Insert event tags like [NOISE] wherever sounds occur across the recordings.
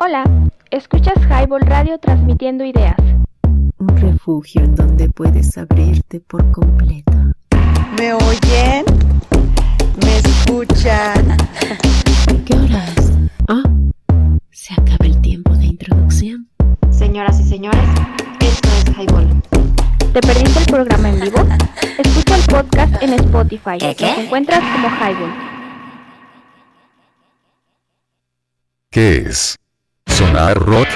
Hola, escuchas Highball Radio transmitiendo ideas. Un refugio en donde puedes abrirte por completo. ¿Me oyen? ¿Me escuchan? ¿Qué horas? Ah, se acaba el tiempo de introducción. Señoras y señores, esto es Highball. ¿Te perdiste el programa en vivo? Escucha el podcast en Spotify. Nos encuentras como Highball. ¿Qué es? ¿Sonar rock?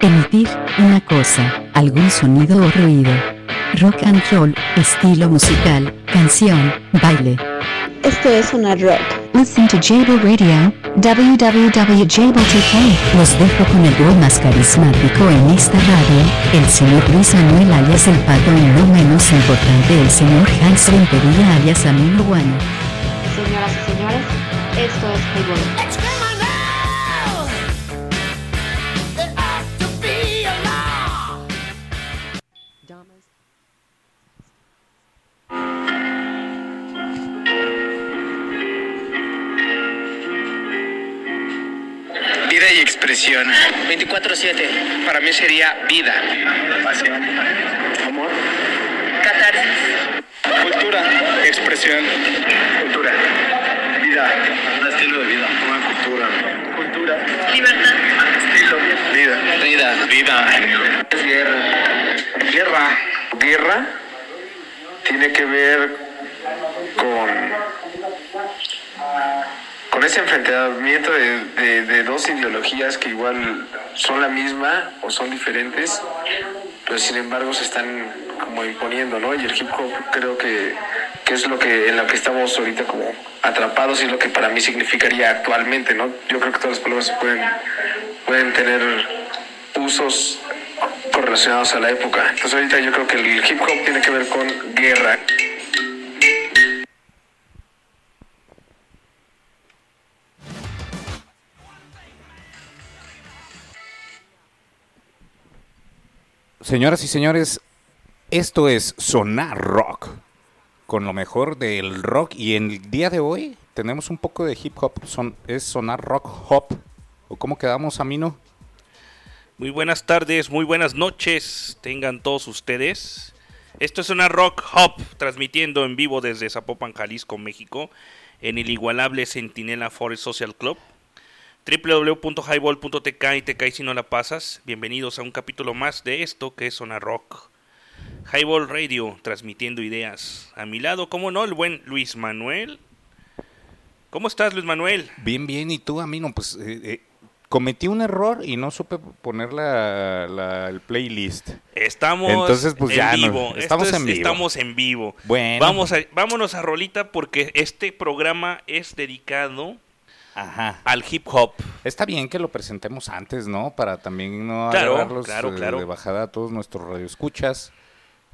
Emitir una cosa, algún sonido o ruido. Rock and roll, estilo musical, canción, baile. Esto es una rock. Listen to Jable Radio, www.jable.tk. Los dejo con el dúo más carismático en esta radio, el señor Luis Manuel alias El Pato y no menos importante el señor Hans Rentería alias Amino One. Señoras y señores, esto es Highball. Expresión. 24-7. Para mí sería vida. Pasión. Amor. Catarsis. Cultura. Expresión. Cultura. Vida. Estilo de vida. Una cultura. Cultura. Libertad. Estilo. Vida. Vida. Vida. Guerra. Guerra. Guerra tiene que ver con con ese enfrentamiento de, de- de dos ideologías que igual son la misma o son diferentes, pero sin embargo se están como imponiendo, ¿no? Y el hip hop creo que, que es lo que en lo que estamos ahorita como atrapados y lo que para mí significaría actualmente, ¿no? Yo creo que todas las palabras pueden, pueden tener usos correlacionados a la época. Entonces ahorita yo creo que el hip hop tiene que ver con guerra. Señoras y señores, esto es Sonar Rock, con lo mejor del rock. Y en el día de hoy tenemos un poco de hip hop, son, es Sonar Rock Hop. ¿O cómo quedamos, Amino? Muy buenas tardes, muy buenas noches, tengan todos ustedes. Esto es una Rock Hop, transmitiendo en vivo desde Zapopan, Jalisco, México, en el igualable Centinela Forest Social Club. www.highball.tk y te caes si no la pasas. Bienvenidos a un capítulo más de esto que es Zona Rock. Highball Radio, transmitiendo ideas. A mi lado, como no, el buen Luis Manuel. ¿Cómo estás, Luis Manuel? Bien, bien. ¿Y tú, Amino? Pues eh, eh, cometí un error y no supe poner la, la- el playlist. Estamos Entonces, pues, en ya no- vivo. estamos es- en vivo. Estamos en vivo. Bueno. Vamos a, vámonos a Rolita porque este programa es dedicado Ajá. al hip hop. Está bien que lo presentemos antes, ¿no? Para también no Claro, agarrarlos claro, eh, claro. de bajada a todos nuestros radioescuchas.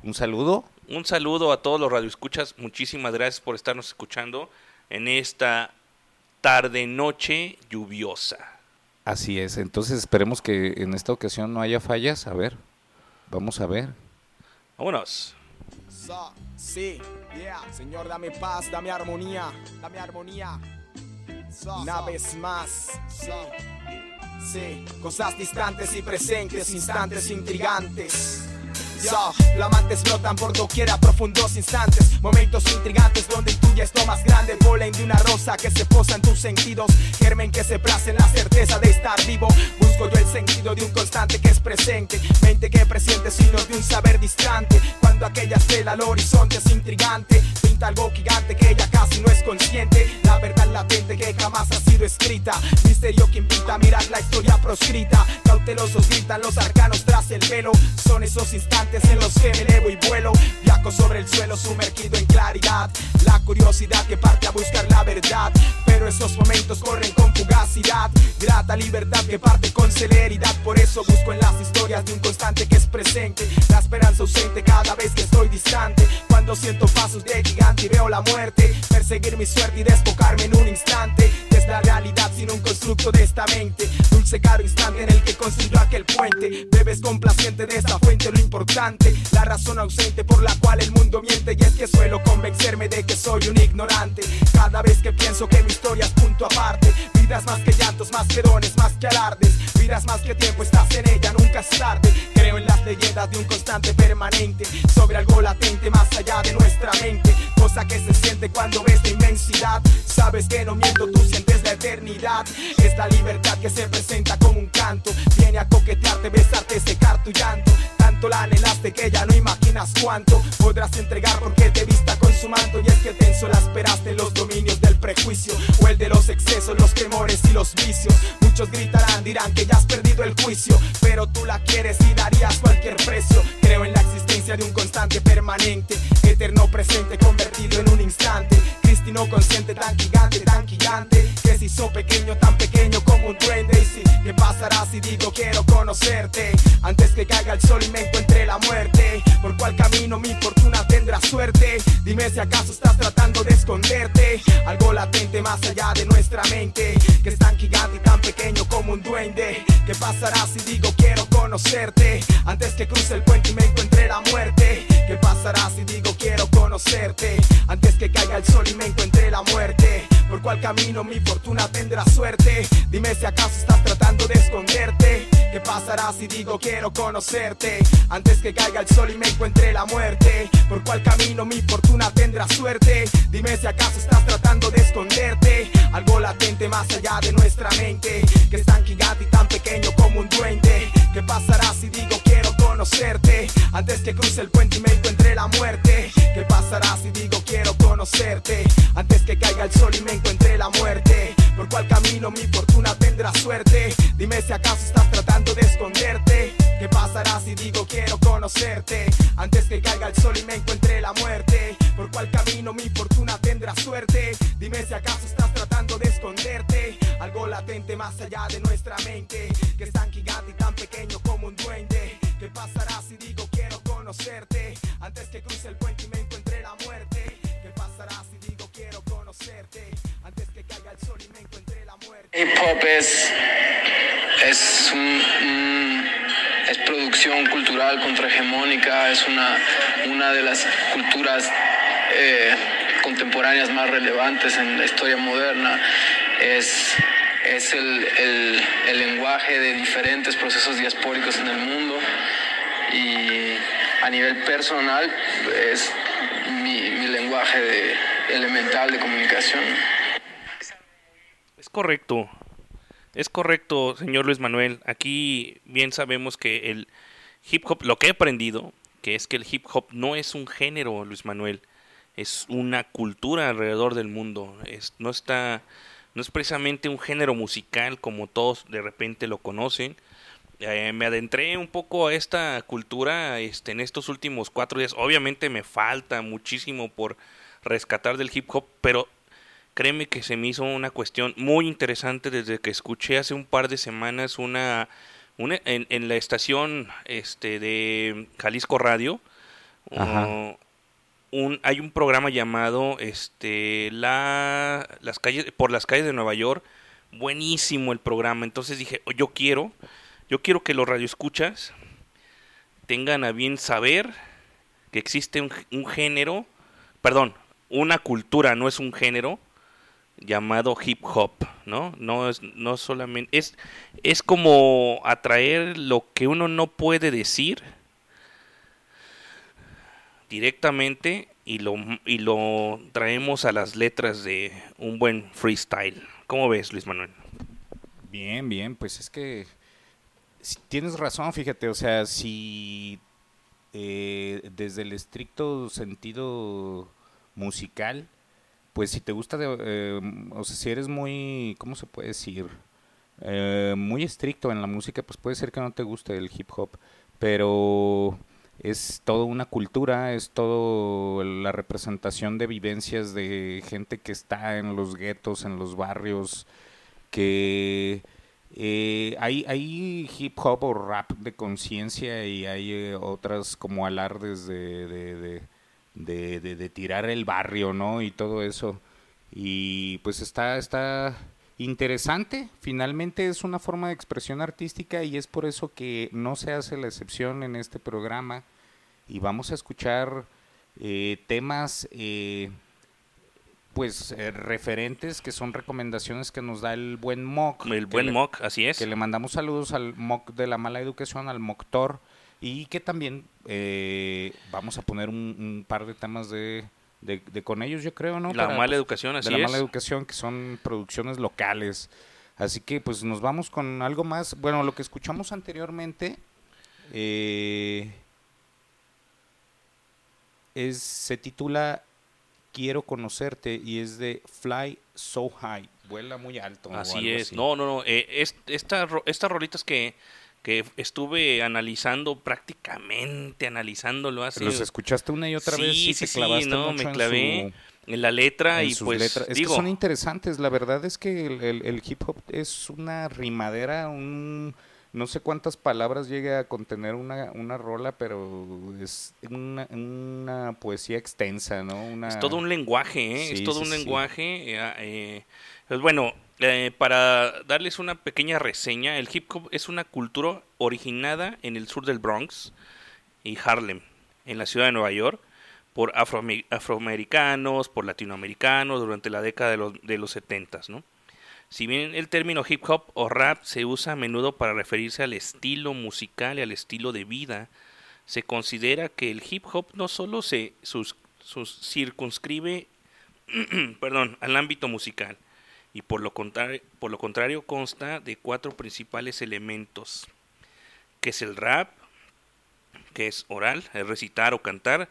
Un saludo. Un saludo a todos los radioescuchas. Muchísimas gracias por estarnos escuchando en esta tarde noche lluviosa. Así es, entonces esperemos que en esta ocasión no haya fallas. A ver, vamos a ver. Vámonos. So, sí, yeah, Señor, dame paz, dame armonía, dame armonía. Una vez más, sí, cosas distantes y presentes, instantes intrigantes. So, flamantes flotan por doquiera, profundos instantes, momentos intrigantes donde intuyes lo más grande, polen de una rosa que se posa en tus sentidos, germen que se place en la certeza de estar vivo. Busco yo el sentido de un constante que es presente, mente que presiente signos de un saber distante. Cuando aquella estela al horizonte es intrigante, pinta algo gigante que ella casi no es consciente. La verdad latente que jamás ha sido escrita, misterio que invita a mirar la historia proscrita. Cautelosos gritan los arcanos tras el velo, son esos instantes en los que me elevo y vuelo. Viajo sobre el suelo sumergido en claridad, la curiosidad que parte a buscar la verdad. Pero esos momentos corren con fugacidad, grata libertad que parte con celeridad. Por eso busco en las historias de un constante que es presente, la esperanza ausente cada vez que estoy distante. Cuando siento pasos de gigante y veo la muerte, perseguir mi suerte y desbocarme en un instante. La realidad sin un constructo de esta mente, dulce caro instante en el que construyó aquel puente. Bebes complaciente de esta fuente lo importante, la razón ausente por la cual el mundo miente. Y es que suelo convencerme de que soy un ignorante. Cada vez que pienso que mi historia es punto aparte, vida Vidas más que llantos, más que dones, más que alardes. Vidas más que tiempo, estás en ella, nunca es tarde. Creo en las leyendas de un constante permanente. Sobre algo latente, más allá de nuestra mente. Cosa que se siente cuando ves la inmensidad. Sabes que no miento, tú sientes la eternidad. Es la libertad que se presenta como un canto. Viene a coquetearte, besarte, secar tu llanto. Tanto la anhelaste que ya no imaginas cuánto podrás entregar porque te vista con su manto. Y es que tenso la esperaste los dominios del prejuicio o el de los excesos, los temores y los vicios. Muchos gritarán, dirán que ya has perdido el juicio, pero tú la quieres y darías cualquier precio. Creo en la existencia de un constante permanente, eterno presente convertido en un instante. Cristino consciente tan gigante, tan gigante, que se hizo pequeño, tan pequeño como un duende. Y ¿qué pasará si digo quiero conocerte? Antes que caiga el sol y me encuentre la muerte. ¿Por cuál camino mi fortuna tendrá suerte? Dime si acaso estás tratando de esconderte. Algo latente más allá de nuestra mente, que es tan gigante y tan pequeño como un duende. ¿Qué pasará si digo quiero conocerte? Antes que cruce el puente y me encuentre la muerte. ¿Qué pasará si digo quiero conocerte? Antes que caiga el sol y me encuentre la muerte. ¿Por cuál camino mi fortuna tendrá suerte? Dime si acaso estás tratando de esconderte. ¿Qué pasará si digo quiero conocerte? Antes que caiga el sol y me encuentre la muerte. ¿Por cuál camino mi fortuna tendrá suerte? Dime si acaso estás tratando de esconderte. Algo latente más allá de nuestra mente. Que es tan gigante y tan pequeño como un duende. ¿Qué pasará si digo Antes que cruce el puente y me encuentre la muerte. ¿Qué pasará si digo quiero conocerte? Antes que caiga el sol y me encuentre la muerte. ¿Por cuál camino mi fortuna tendrá suerte? Dime si acaso estás tratando de esconderte. ¿Qué pasará si digo quiero conocerte? Antes que caiga el sol y me encuentre la muerte. ¿Por cuál camino mi fortuna tendrá suerte? Dime si acaso estás tratando de esconderte. Algo latente más allá de nuestra mente. Que es tan gigante y tan pequeño como un duende. ¿Qué pasará si digo quiero conocerte? Antes que cruce el puente y me encuentre la muerte. ¿Qué pasará si digo quiero conocerte? Antes que caiga el sol y me encuentre la muerte. Hip hop es, es, un- un- es producción cultural contrahegemónica, es una, una de las culturas eh, contemporáneas más relevantes en la historia moderna. Es, es el, el- lenguaje de diferentes procesos diaspóricos en el mundo y a nivel personal es mi, mi lenguaje de- elemental de comunicación. Es correcto. Es correcto, señor Luis Manuel. Aquí bien sabemos que el hip hop, lo que he aprendido, que es que el hip hop no es un género, Luis Manuel, es una cultura alrededor del mundo. Es, no está, no es precisamente un género musical como todos de repente lo conocen. Eh, me adentré un poco a esta cultura este, en estos últimos cuatro días. Obviamente me falta muchísimo por rescatar del hip hop, pero créeme que se me hizo una cuestión muy interesante desde que escuché hace un par de semanas una, una en, en la estación este de Jalisco Radio Ajá. uh, hay un programa llamado este la las calles por las calles de Nueva York buenísimo el programa entonces dije "Oh, yo quiero yo quiero que los radioescuchas tengan a bien saber que existe un, un género perdón una cultura no es un género llamado hip hop, ¿no? No es no solamente es es como atraer lo que uno no puede decir directamente y lo y lo traemos a las letras de un buen freestyle. ¿Cómo ves, Luis Manuel? Bien, bien, pues es que tienes razón, fíjate, o sea, si eh, desde el estricto sentido musical, pues si te gusta, de, eh, o sea, si eres muy, ¿cómo se puede decir? Eh, muy estricto en la música, pues puede ser que no te guste el hip hop, pero es toda una cultura, es todo la representación de vivencias de gente que está en los guetos, en los barrios, que eh, hay, hay hip hop o rap de conciencia y hay eh, otras como alardes de, de, de, de- de- tirar el barrio, ¿no? Y todo eso. Y pues está, está interesante. Finalmente es una forma de expresión artística y es por eso que no se hace la excepción en este programa. Y vamos a escuchar eh, temas eh, pues eh, referentes que son recomendaciones que nos da el buen Mock. El buen le- Mock, así es. Que le mandamos saludos al Mock de la mala educación, al Moctor, y que también eh, vamos a poner un, un par de temas de, de, de con ellos, yo creo, ¿no? La mala educación, de así la es. mala educación, que son producciones locales. Así que pues nos vamos con algo más. Bueno, lo que escuchamos anteriormente eh, es, se titula Quiero conocerte y es de Fly So High. Vuela muy alto. Así es. No, no, no. eh, es- esta estas rolitas que, que estuve analizando prácticamente, analizándolo hace... Los escuchaste una y otra Sí, vez y sí, te sí, clavaste no, mucho me en clavé su- en la letra en y sus pues letras. Es digo... que son interesantes. La verdad es que el, el- el hip hop es una rimadera, un no sé cuántas palabras llegue a contener una, una rola, pero es una, una poesía extensa, ¿no? Una... Es todo un lenguaje, ¿eh? es Sí, todo sí, un sí. lenguaje. eh, eh, pues bueno, eh, para darles una pequeña reseña, el hip hop es una cultura originada en el sur del Bronx y Harlem, en la ciudad de Nueva York, por afroame- afroamericanos, por latinoamericanos durante la década de los, de los 70, ¿no? Si bien el término hip hop o rap se usa a menudo para referirse al estilo musical y al estilo de vida, se considera que el hip hop no solo se sus- sus- circunscribe [CLEARS THROAT] perdón, al ámbito musical y por lo, contrario, por lo contrario consta de cuatro principales elementos, que es el rap, que es oral, es recitar o cantar,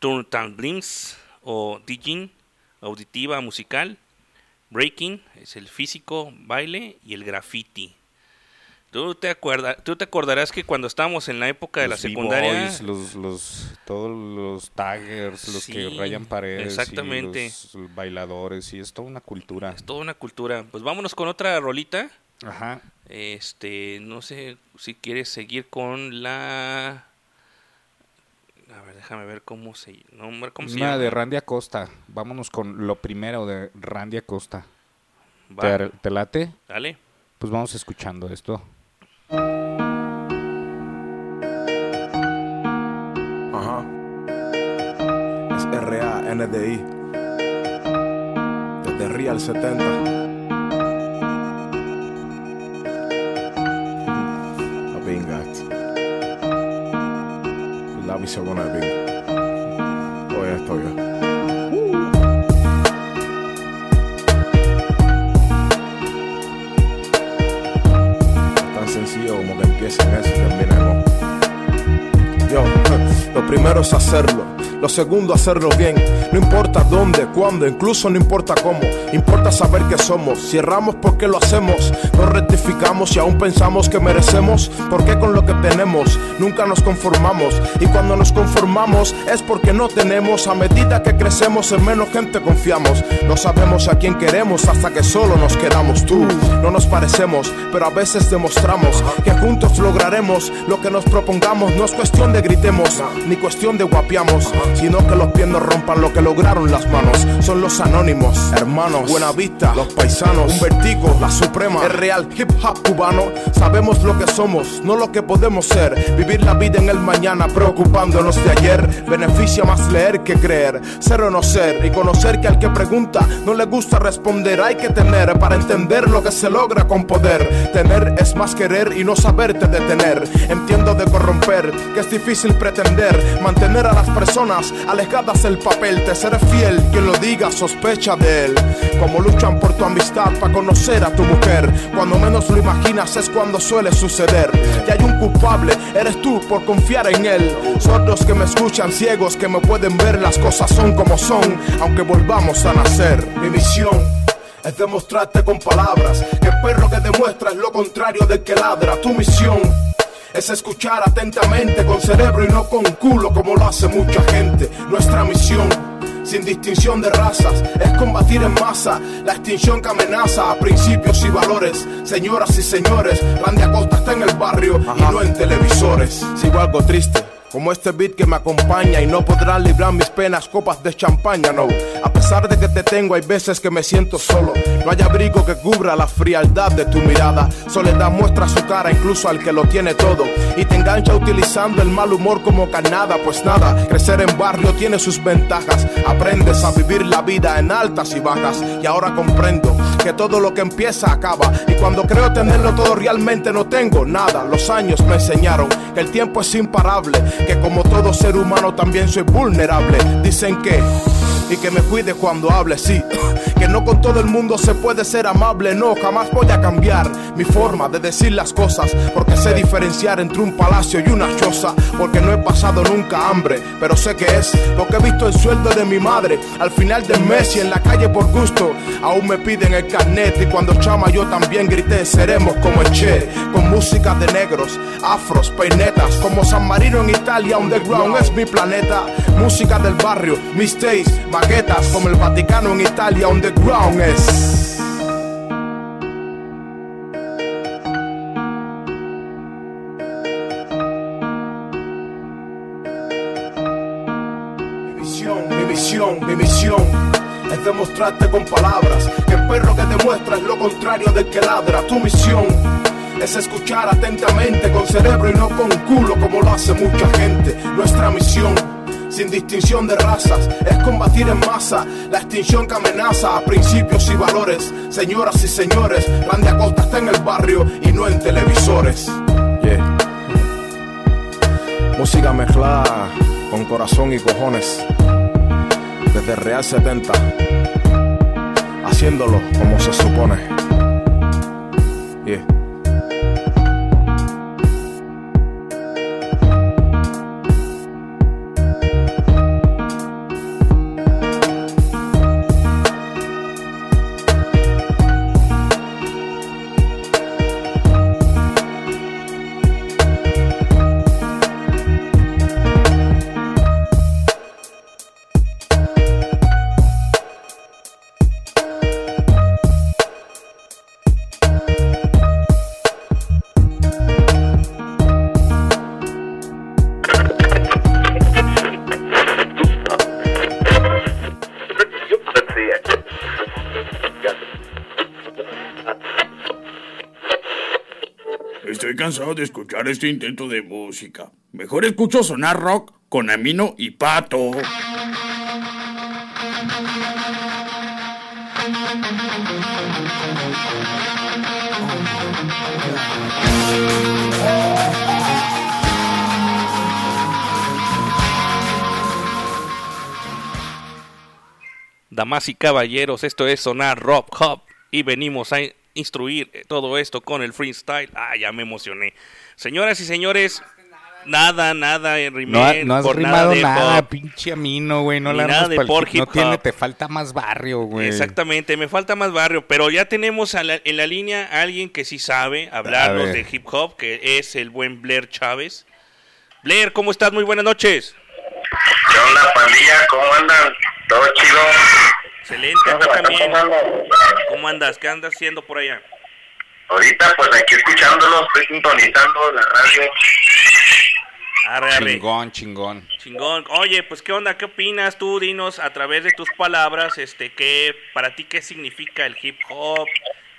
turntablims o DJing, auditiva musical, breaking, es el físico, baile y el graffiti. ¿Tú te, acuerdas, tú te acordarás que cuando estábamos en la época de la secundaria... los, los, todos los taggers, los que rayan paredes, y exactamente. los bailadores, y es toda una cultura. Es toda una cultura. Pues vámonos con otra rolita. Ajá. Este, no sé si quieres seguir con la... A ver, déjame ver cómo se, nombra, cómo se Una llama. de Randy Acosta. Vámonos con lo primero de Randy Acosta. Va. ¿Te, te late? Dale. Pues vamos escuchando esto. R-A-N-D-I. Desde Real 70. Abingat. La segunda Abing. Oye, esto yo. Tan sencillo como que empiecen eso y terminemos. Yo, [LAUGHS] lo primero es hacerlo, lo segundo hacerlo bien. No importa dónde, cuándo, incluso no importa cómo. Importa saber que somos. Si erramos, ¿por qué lo hacemos? Nos rectificamos y aún pensamos que merecemos. ¿Por qué con lo que tenemos nunca nos conformamos? Y cuando nos conformamos es porque no tenemos. A medida que crecemos, en menos gente confiamos. No sabemos a quién queremos hasta que solo nos quedamos tú. No nos parecemos, pero a veces demostramos que juntos lograremos lo que nos propongamos. No es cuestión de gritemos, ni cuestión de guapiamos, sino que los pies nos rompan lo que lograron las manos. Son los anónimos, hermanos, buena vista, los paisanos, un vertigo, la suprema, el real hip hop cubano. Sabemos lo que somos, no lo que podemos ser. Vivir la vida en el mañana, preocupándonos de ayer. Beneficia más leer que creer, ser o no ser, y conocer que al que pregunta no le gusta responder. Hay que tener para entender lo que se logra con poder. Tener es más querer y no saberte detener. Entiendo de corromper, que es difícil pretender mantener a las personas alejadas del papel. Te seré fiel, quien lo diga sospecha de él. Como luchan por tu amistad para conocer a tu mujer. Cuando menos lo imaginas es cuando suele suceder. Y hay un culpable, eres tú por confiar en él. Sordos que me escuchan, ciegos que me pueden ver, las cosas son como son, aunque volvamos a nacer. Mi misión es demostrarte con palabras que el perro que demuestra es lo contrario del que ladra. Tu misión es escuchar atentamente con cerebro y no con culo como lo hace mucha gente. Nuestra misión, sin distinción de razas, es combatir en masa la extinción que amenaza a principios y valores. Señoras y señores, Randy Acosta está en el barrio y no en televisores. Sigo algo triste como este beat que me acompaña y no podrán librar mis penas copas de champaña, no. A pesar de que te tengo, hay veces que me siento solo. No hay abrigo que cubra la frialdad de tu mirada. Soledad muestra su cara incluso al que lo tiene todo y te engancha utilizando el mal humor como carnada. Pues nada, crecer en barrio tiene sus ventajas. Aprendes a vivir la vida en altas y bajas y ahora comprendo que todo lo que empieza acaba y cuando creo tenerlo todo realmente no tengo nada. Los años me enseñaron que el tiempo es imparable, que como todo ser humano también soy vulnerable. Dicen que y que me cuide cuando hable, sí. Que no con todo el mundo se puede ser amable, no, jamás voy a cambiar mi forma de decir las cosas, porque sé diferenciar entre un palacio y una choza, porque no he pasado nunca hambre, pero sé que es porque he visto el sueldo de mi madre al final del mes y en la calle por gusto, aún me piden el carnet y cuando chama yo también grité, seremos como el Che, con música de negros, afros, peinetas, como San Marino en Italia, underground es mi planeta, música del barrio, mis days, baguetas como el Vaticano en Italia, underground es. Mi misión es demostrarte con palabras que el perro que te muestra es lo contrario del que ladra. Tu misión es escuchar atentamente con cerebro y no con culo como lo hace mucha gente. Nuestra misión sin distinción de razas, es combatir en masa la extinción que amenaza a principios y valores. Señoras y señores, Randy Acosta está en el barrio y no en televisores. Yeah. Música mezclada con corazón y cojones. Desde Real 70, haciéndolo como se supone. Yeah. Cansado de escuchar este intento de música. Mejor escucho sonar rock con Amino y Pato. Damas y caballeros, esto es Sonar Rock Hop y venimos a instruir todo esto con el freestyle. Ah, ya me emocioné. Señoras y señores, nada, nada en No, Rimel, no has por rimado de nada, pop. pinche amino, güey. No la nada de por hip- No hip tiene, hop. te falta más barrio, güey. Exactamente, me falta más barrio, pero ya tenemos a la- en la línea a alguien que sí sabe hablarnos de hip hop, que es el buen Blair Chávez. Blair, ¿cómo estás? Muy buenas noches. ¿Qué onda, pandilla? ¿Cómo andan? ¿Todo chido? Excelente, acá ¿Cómo también. ¿Cómo andas? ¿Qué andas haciendo por allá? Ahorita, pues aquí escuchándolo, estoy sintonizando la radio. Arre, arre. Chingón, chingón. Chingón. Oye, pues qué onda, qué opinas tú? Dinos a través de tus palabras, este, qué para ti qué significa el hip hop,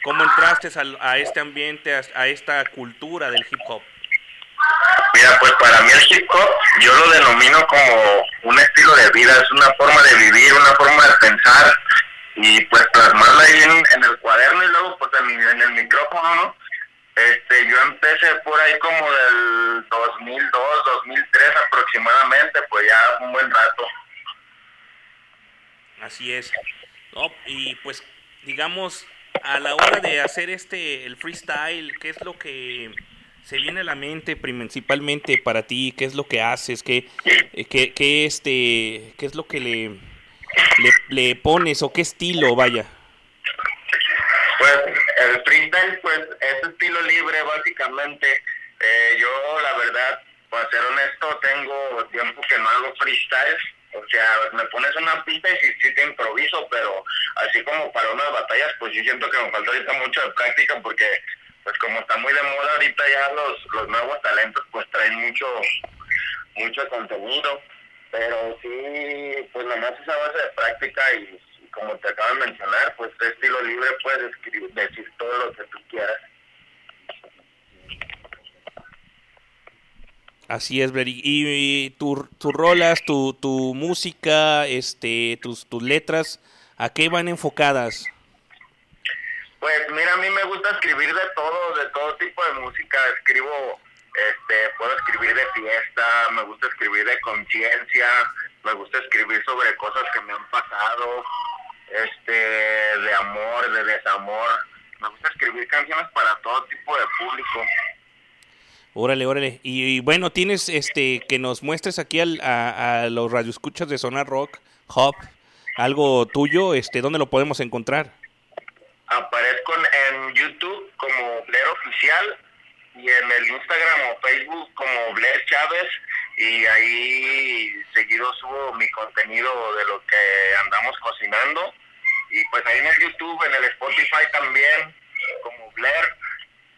cómo entraste al- a, este ambiente, a, a esta cultura del hip hop. Mira, pues para mí el hip hop yo lo denomino como un estilo de vida, es una forma de vivir, una forma de pensar y pues plasmarla ahí en, el cuaderno y luego pues en, el micrófono, ¿no? Este, yo empecé por ahí como del 2002, 2003 aproximadamente, pues ya un buen rato. Así es. No, y pues, digamos, a la hora de hacer este, el freestyle, ¿qué es lo que se viene a la mente principalmente para ti? ¿Qué es lo que haces? ¿Qué, eh, qué, qué, este, qué es lo que le, pones o qué estilo, vaya? Pues el freestyle, pues es estilo libre básicamente. Eh, yo, la verdad, para ser honesto, tengo tiempo que no hago freestyle. O sea, me pones una pista y sí te improviso, pero así como para unas batallas, pues yo siento que me falta ahorita mucho de práctica porque, pues como está muy de moda ahorita ya los, los nuevos talentos, pues traen mucho mucho contenido, pero sí, pues nomás es a base de práctica y, como te acabo de mencionar, pues estilo libre puedes escribir, decir todo lo que tú quieras. Así es, Blair. Y, y tu, tus rolas, tu, tu música, este, tus, tus letras, ¿a qué van enfocadas? Pues mira, a mí me gusta escribir de todo, de todo tipo de música. Escribo, este, puedo escribir de fiesta, me gusta escribir de conciencia, me gusta escribir sobre cosas que me han pasado, este, de amor, de desamor. Me gusta escribir canciones para todo tipo de público. Órale, órale. Y, bueno, tienes este que nos muestres aquí al- a, a los radioescuchas de Zona Rock, Hop, algo tuyo, este, ¿dónde lo podemos encontrar? Aparezco en- YouTube como Blair Oficial y en el Instagram o Facebook como Blair Chávez y ahí seguido subo mi contenido de lo que andamos cocinando y pues ahí en el YouTube, en el Spotify también como Blair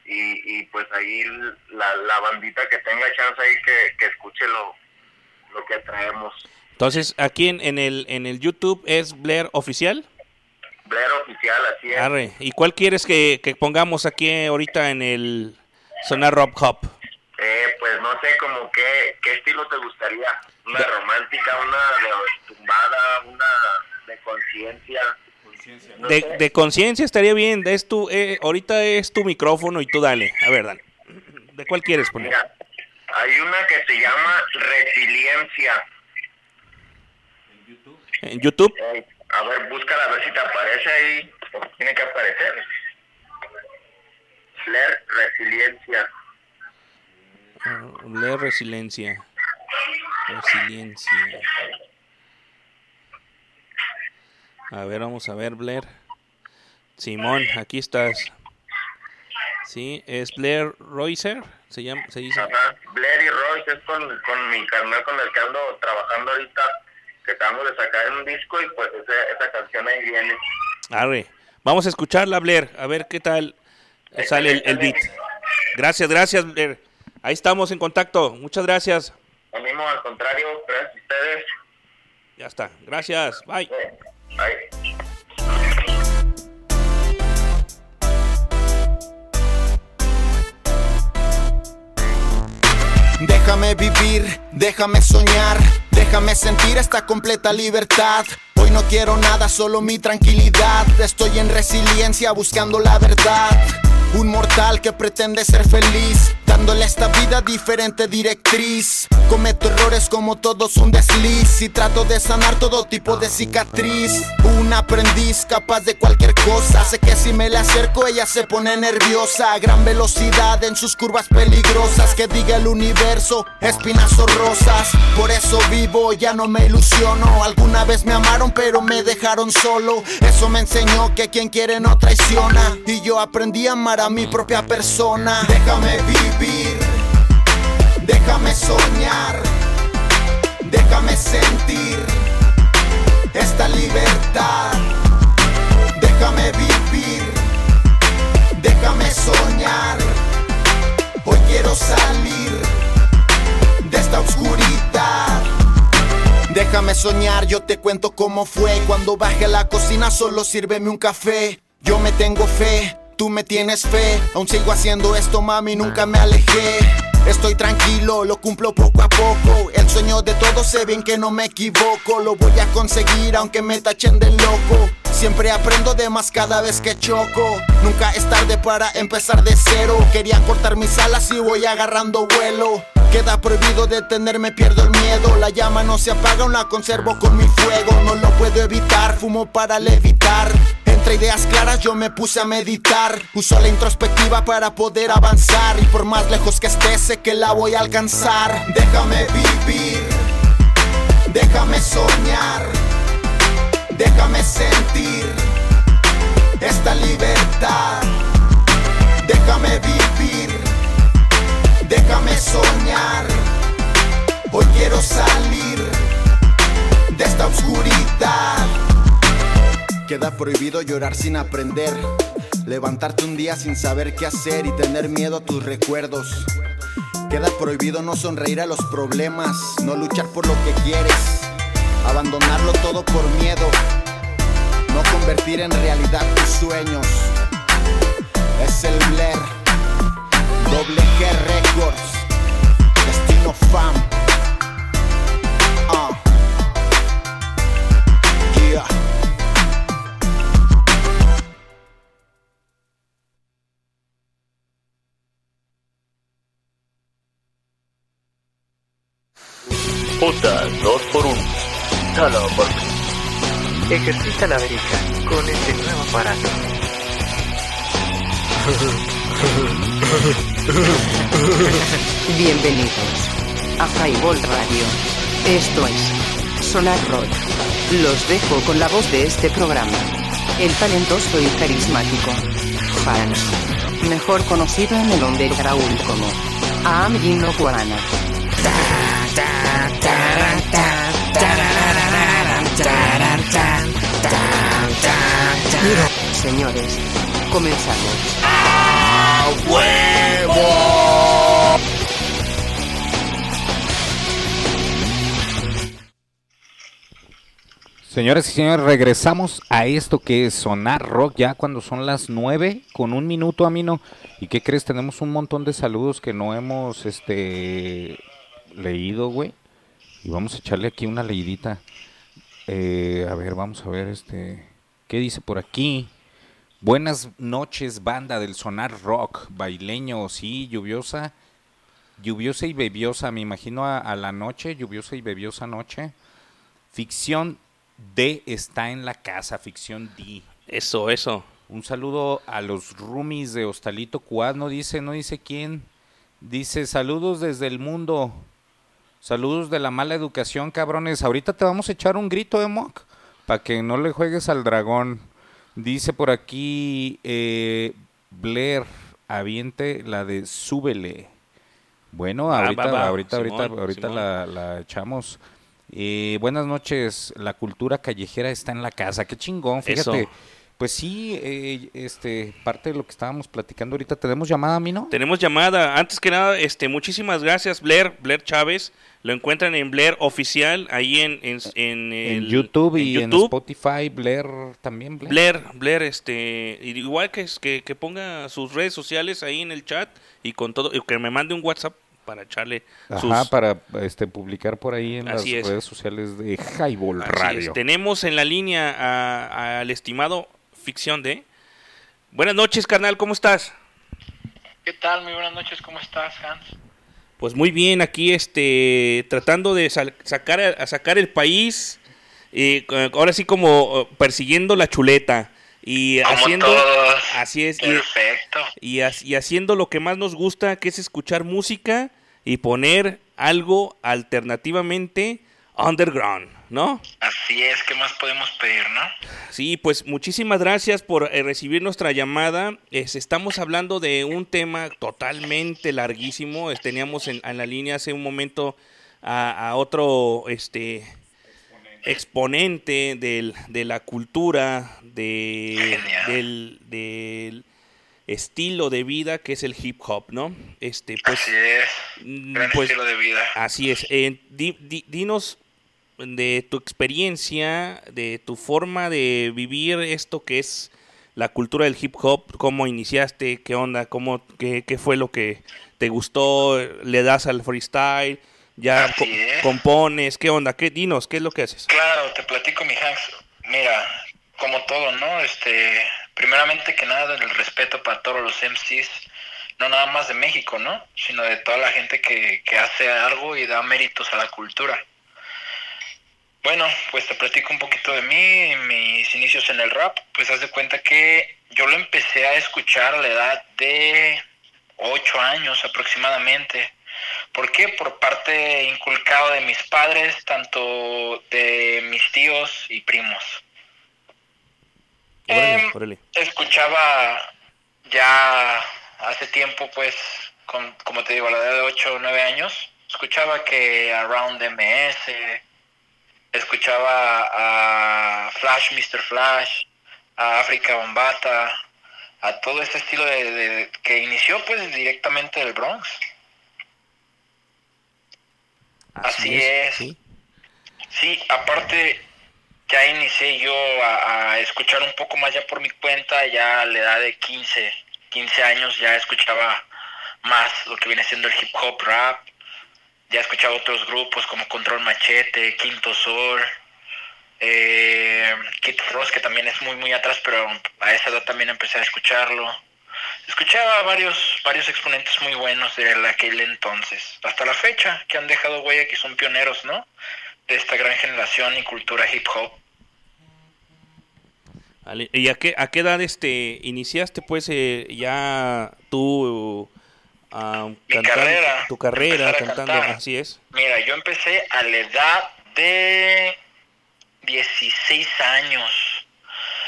y, y pues ahí la, la bandita que tenga chance ahí que, que escuche lo, lo que traemos. Entonces, aquí en, en el en el YouTube es Blair Oficial. Blair Oficial, así es. Arre. ¿Y cuál quieres que, que pongamos aquí ahorita en el Zona Rock Hop? Eh, pues no sé, como qué, qué estilo te gustaría. Una romántica, una de tumbada, una de conciencia. No De, sé. de conciencia estaría bien. Es tu, eh, ahorita es tu micrófono y tú dale. A ver, dale. ¿De cuál quieres poner? Mira, hay una que se llama Resiliencia. En YouTube. Eh, a ver, búscala a ver si te aparece ahí. porque Tiene que aparecer. Flair Resiliencia. Ah, Blair Resiliencia. Resiliencia. A ver, vamos a ver, Blair. Simón, aquí estás. Sí, es Blair Roycer. Se llama, se dice. Ajá. Blair y Royce es con, con mi carnal con el que ando trabajando ahorita. Que acabamos de sacar un disco y pues ese- esa canción ahí viene. Arre. Vamos a escucharla, Blair. A ver qué tal sale el, el beat. Gracias, gracias, Blair. Ahí estamos en contacto. Muchas gracias. Lo mismo, al contrario, gracias a ustedes. Ya está. Gracias. Bye. Bye. Déjame vivir, déjame soñar, déjame sentir esta completa libertad. Hoy no quiero nada, solo mi tranquilidad. Estoy en resiliencia buscando la verdad. Un mortal que pretende ser feliz, dándole esta vida diferente directriz. Cometo errores como todos un desliz y trato de sanar todo tipo de cicatriz. Un aprendiz capaz de cualquier cosa. Sé que si me le acerco ella se pone nerviosa. A gran velocidad en sus curvas peligrosas. Que diga el universo, espinas o rosas. Por eso vivo, ya no me ilusiono. Alguna vez me amaron pero me dejaron solo. Eso me enseñó que quien quiere no traiciona. Y yo aprendí a amar a mi propia persona. Déjame vivir, déjame soñar, déjame sentir esta libertad. Déjame vivir, déjame soñar. Hoy quiero salir de esta oscuridad. Déjame soñar, yo te cuento cómo fue. Cuando bajé a la cocina, solo sírveme un café. Yo me tengo fe, tú me tienes fe. Aún sigo haciendo esto, mami, nunca me alejé. Estoy tranquilo, lo cumplo poco a poco. El sueño de todos sé bien que no me equivoco. Lo voy a conseguir aunque me tachen de loco. Siempre aprendo de más cada vez que choco. Nunca es tarde para empezar de cero. Querían cortar mis alas y voy agarrando vuelo. Queda prohibido detenerme, pierdo el miedo. La llama no se apaga, aún la conservo con mi fuego. No lo puedo evitar, fumo para levitar. Ideas claras yo me puse a meditar. Uso la introspectiva para poder avanzar. Y por más lejos que esté, sé que la voy a alcanzar. Déjame vivir, déjame soñar, déjame sentir esta libertad. Déjame vivir, déjame soñar. Hoy quiero salir de esta oscuridad. Queda prohibido llorar sin aprender. Levantarte un día sin saber qué hacer y tener miedo a tus recuerdos. Queda prohibido no sonreír a los problemas, no luchar por lo que quieres, abandonarlo todo por miedo, no convertir en realidad tus sueños. Es el Blair, doble G Records, Destino Fam. Puta 2x1. Solo por mí. Ejercita la derecha con este nuevo aparato. Bienvenidos a Highball Radio. Esto es Sonar Rock. Los dejo con la voz de este programa. El talentoso y carismático Hans, mejor conocido en el underground como Am Gino Guarana. Señores, comenzamos. ¡A huevo! Señoras y señores, regresamos a esto que es Sonar Rock ya cuando son las 9 con un minuto, Amino. ¿Y qué crees? Tenemos un montón de saludos que no hemos este leído, güey. Y vamos a echarle aquí una leidita. Eh, a ver, vamos a ver este. ¿Qué dice por aquí? Buenas noches, banda del Sonar Rock, baileño, sí, lluviosa, lluviosa y bebiosa, me imagino a, a la noche, lluviosa y bebiosa noche. Ficción D está en la casa, ficción D. Eso, eso. Un saludo a los roomies de Hostalito Cuad, no dice, no dice quién. Dice, saludos desde el mundo. Saludos de la mala educación, cabrones. Ahorita te vamos a echar un grito, eh, Mock, para que no le juegues al dragón. Dice por aquí eh, Blair, aviente la de súbele. Bueno, Va, ahorita, va, va. ahorita, ahorita, Simón, ahorita Simón. la, la echamos. Eh, buenas noches, la cultura callejera está en la casa. Qué chingón, fíjate. Eso. Pues sí, eh, este, parte de lo que estábamos platicando ahorita. ¿Tenemos llamada, Mino? Tenemos llamada. Antes que nada, este, muchísimas gracias, Blair, Blair Chávez. Lo encuentran en Blair Oficial, ahí en, en, en En YouTube y en, YouTube. Spotify, Blair también. Blair. Blair, Blair, este, igual que, que, que ponga sus redes sociales ahí en el chat y con todo, y que me mande un WhatsApp para echarle sus... Ajá, para este, publicar por ahí en Así las es. redes sociales de Highball Radio. Tenemos en la línea a- al estimado Ficción de... Buenas noches, carnal, ¿cómo estás? ¿Qué tal? Muy buenas noches, ¿cómo estás, Hans? Pues muy bien, aquí este tratando de sal- sacar a sacar el país, eh, eh, ahora sí como eh, persiguiendo la chuleta y Como haciendo todos. así es y- Perfecto. y, ha- y haciendo lo que más nos gusta, que es escuchar música y poner algo alternativamente underground, ¿no? Así es, ¿qué más podemos pedir, no? Sí, pues muchísimas gracias por eh, recibir nuestra llamada. Es- estamos hablando de un tema totalmente larguísimo. Es- teníamos en, en la línea hace un momento a, a otro este exponente del- de la cultura, de, del, del estilo de vida que es el hip hop, ¿no? Este, pues, Así es, mm, gran pues, estilo de vida. Así es. Eh, di- di- dinos de tu experiencia, de tu forma de vivir esto que es la cultura del hip hop, cómo iniciaste, qué onda, cómo, qué, qué fue lo que te gustó, le das al freestyle, ya Así compones, qué onda, qué dinos, qué es lo que haces. Claro, te platico, mi Hans. Mira, como todo, ¿no? Este, primeramente que nada, el respeto para todos los MCs, no nada más de México, ¿no? Sino de toda la gente que, que hace algo y da méritos a la cultura. Bueno, pues te platico un poquito de mí, mis inicios en el rap. Pues haz de cuenta que yo lo empecé a escuchar a la edad de 8 años aproximadamente. ¿Por qué? Por parte inculcado de mis padres, tanto de mis tíos y primos. Órale, Em, órale. escuchaba ya hace tiempo, pues, con, como te digo, a la edad de 8 o 9 años, escuchaba que Around MS, escuchaba a Flash, Mr. Flash, a África Bombata, a todo ese estilo de, de- que inició pues directamente del Bronx. Así, es. ¿sí? Sí, aparte ya inicié yo a, a escuchar un poco más ya por mi cuenta, ya a la edad de 15, 15 años ya escuchaba más lo que viene siendo el hip hop rap, ya escuchaba otros grupos como Control Machete, Quinto Sol, eh, Kid Ross que también es muy muy atrás, pero a esa edad también empecé a escucharlo. Escuchaba varios varios exponentes muy buenos de aquel entonces, hasta la fecha, que han dejado huella que son pioneros, ¿no? De esta gran generación y cultura hip hop. ¿Y a qué, a qué edad este, iniciaste pues eh, ya tú ah, Mi cantar- carrera, tu carrera a cantando? cantar. Así es. Mira, yo empecé a la edad de 16 años.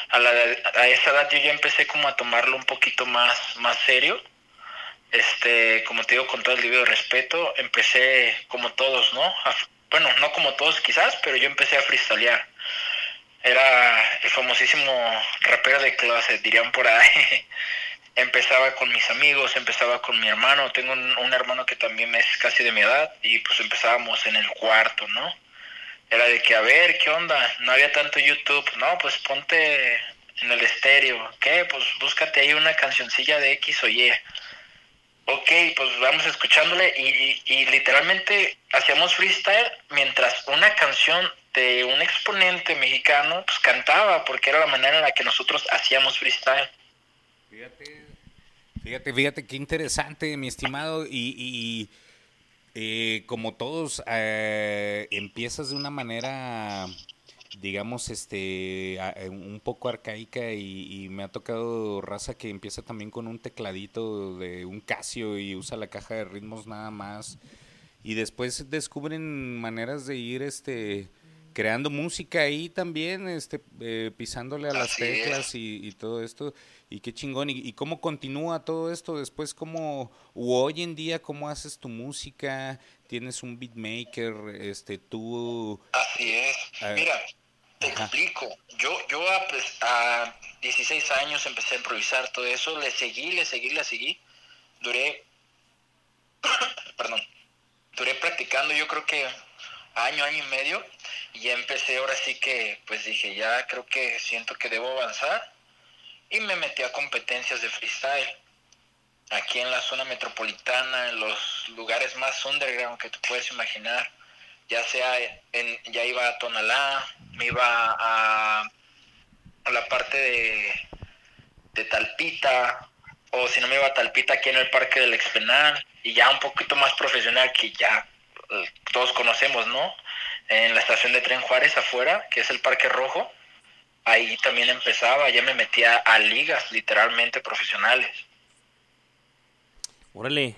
A, la, a esa edad yo ya empecé como a tomarlo un poquito más, más serio. Este, como te digo, con todo el debido respeto, empecé como todos, ¿no? A- bueno, no como todos quizás, pero yo empecé a freestylear. Era el famosísimo rapero de clase, dirían por ahí. [LAUGHS] empezaba con mis amigos, empezaba con mi hermano. Tengo un, hermano que también es casi de mi edad y pues empezábamos en el cuarto, ¿no? Era de que, a ver, ¿qué onda? No había tanto YouTube. No, pues ponte en el estéreo. ¿Qué? Pues búscate ahí una cancioncilla de X o Y. Ok, pues vamos escuchándole y, y- y literalmente hacíamos freestyle mientras una canción de un exponente mexicano pues cantaba porque era la manera en la que nosotros hacíamos freestyle. Fíjate, fíjate qué interesante, mi estimado. Y, y, eh, como todos, eh, empiezas de una manera, digamos, este, a- eh, un poco arcaica y, y me ha tocado raza que empieza también con un tecladito de un Casio y usa la caja de ritmos nada más. Y después descubren maneras de ir, este, creando música ahí también, este, eh, pisándole a las Así teclas y, y todo esto. Y qué chingón. ¿Y, y cómo continúa todo esto después? ¿Cómo, u hoy en día, cómo haces tu música? ¿Tienes un beatmaker? Este, tú... Así es. Mira, te ajá. explico. Yo, yo a, pues, a 16 años empecé a improvisar todo eso. Le seguí, le seguí, le seguí. Duré, [COUGHS] perdón, duré practicando yo creo que año, año y medio. Y ya empecé ahora sí que, pues dije, ya creo que siento que debo avanzar. Y me metí a competencias de freestyle. Aquí en la zona metropolitana, en los lugares más underground que tú puedes imaginar ya sea en, ya iba a Tonalá, me iba a, a la parte de, de Talpita, o si no me iba a Talpita aquí en el Parque del Expenal, y ya un poquito más profesional que ya eh, todos conocemos, ¿no? En la estación de Tren Juárez afuera, que es el Parque Rojo, ahí también empezaba, ya me metía a ligas literalmente profesionales. Órale.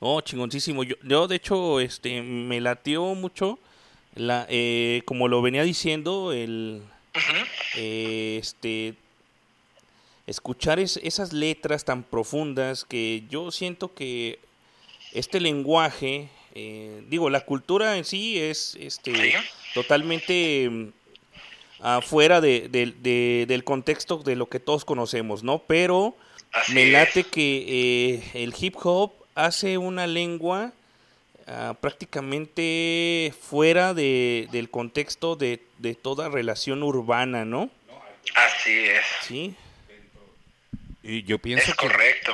No, chingoncísimo. Yo, yo de hecho, este, me latió mucho, la, eh, como lo venía diciendo, el, eh, este, escuchar es- esas letras tan profundas que yo siento que este lenguaje, eh, digo, la cultura en sí es, este, totalmente afuera de, de- de- del contexto de lo que todos conocemos, ¿no? Pero me late que eh, el hip hop hace una lengua ah, prácticamente fuera de, del contexto de, de toda relación urbana, ¿no? Así es. Sí. Y yo pienso Es que... correcto.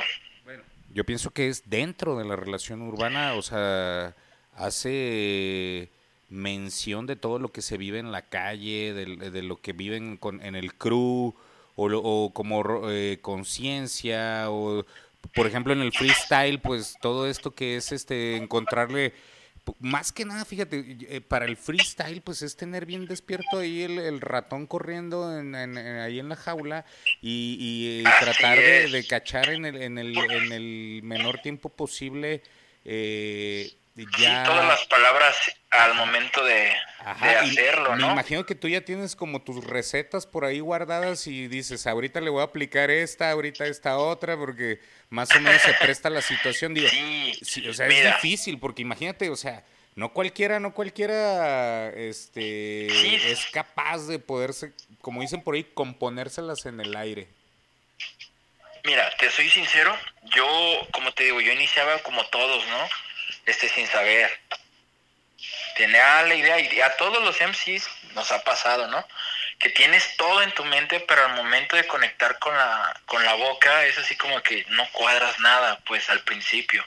Yo pienso que es dentro de la relación urbana, o sea, hace mención de todo lo que se vive en la calle, de, lo que viven con, en el crew, o, o como eh, conciencia, o por ejemplo en el freestyle, pues todo esto que es este encontrarle, más que nada, fíjate, eh, para el freestyle, pues es tener bien despierto ahí el, ratón corriendo en- ahí en la jaula y, eh, tratar de, de cachar en el, en el, en el menor tiempo posible eh, ya... Todas las palabras al momento de, Ajá, de y hacerlo, Me ¿no? imagino que tú ya tienes como tus recetas por ahí guardadas y dices, ahorita le voy a aplicar esta, ahorita esta otra, porque más o menos se [LAUGHS] presta la situación. Digo, sí, o sea, es difícil, porque imagínate, o sea, no cualquiera, no cualquiera este, es capaz de poderse, como dicen por ahí, componérselas en el aire. Mira, te soy sincero, yo, como te digo, yo iniciaba como todos, ¿no? Este, sin saber. tenía la idea y a todos los MCs nos ha pasado, ¿no? Que tienes todo en tu mente, pero al momento de conectar con la, con la boca es así como que no cuadras nada, pues al principio.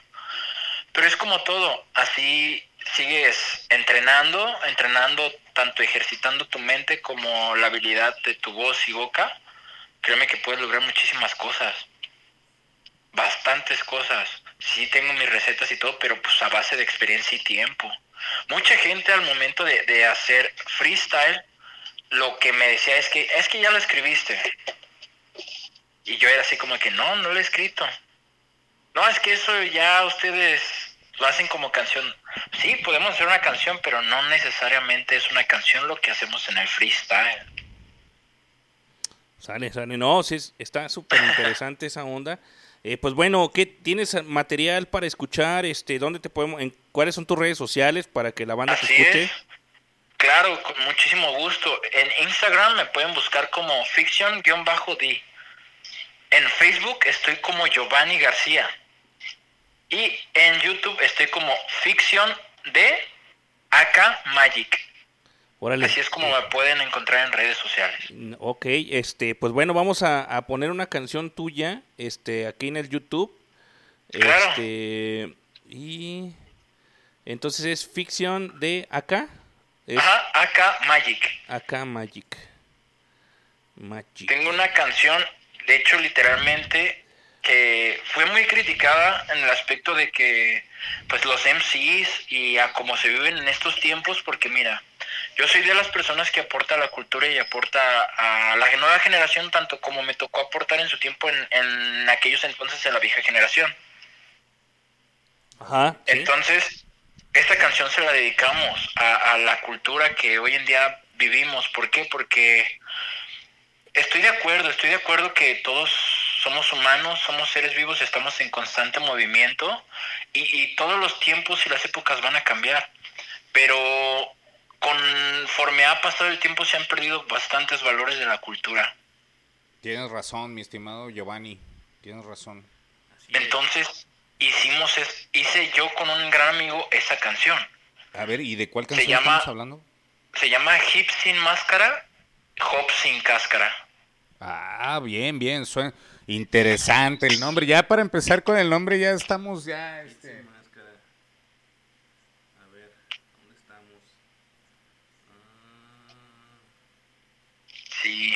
Pero es como todo, así sigues entrenando, entrenando tanto ejercitando tu mente como la habilidad de tu voz y boca, créeme que puedes lograr muchísimas cosas. Bastantes cosas. Sí tengo mis recetas y todo, pero pues a base de experiencia y tiempo. Mucha gente al momento de, de hacer freestyle, lo que me decía es que, es que ya lo escribiste. Y yo era así como que, no, no lo he escrito. No, es que eso ya ustedes lo hacen como canción. Sí, podemos hacer una canción, pero no necesariamente es una canción lo que hacemos en el freestyle. Sale, sale. No, sí, está súper interesante esa onda. Eh, pues bueno, ¿qué tienes material para escuchar? Este, ¿dónde te podemos, en, cuáles son tus redes sociales para que la banda te escuche? Claro, con muchísimo gusto. En Instagram me pueden buscar como fiction-d. En Facebook estoy como Giovanni García. Y en YouTube estoy como Fiction de AK Magic. Así es como me pueden encontrar en redes sociales. Ok, este, pues bueno, vamos a, a poner una canción tuya, este, aquí en el YouTube. Claro. Este, y entonces es ficción de acá. Ajá, AK Magic. AK Magic. Magic. Tengo una canción, de hecho, literalmente que fue muy criticada en el aspecto de que pues los MCs y a cómo se viven en estos tiempos porque mira yo soy de las personas que aporta a la cultura y aporta a la nueva generación tanto como me tocó aportar en su tiempo en, en aquellos entonces en la vieja generación Ajá, entonces esta canción se la dedicamos a, a la cultura que hoy en día vivimos ¿por qué? porque estoy de acuerdo estoy de acuerdo que todos somos humanos, somos seres vivos, estamos en constante movimiento y, y, todos los tiempos y las épocas van a cambiar. Pero conforme ha pasado el tiempo se han perdido bastantes valores de la cultura. Tienes razón, mi estimado Giovanni, tienes razón. Entonces hicimos, es, hice yo con un gran amigo esa canción. A ver, ¿y de cuál canción se llama, estamos hablando? Se llama Hip sin máscara, Hop sin cáscara. Ah, bien, bien, suena interesante el nombre. Ya para empezar con el nombre ya estamos ya este... A ver, ¿dónde estamos? Sí.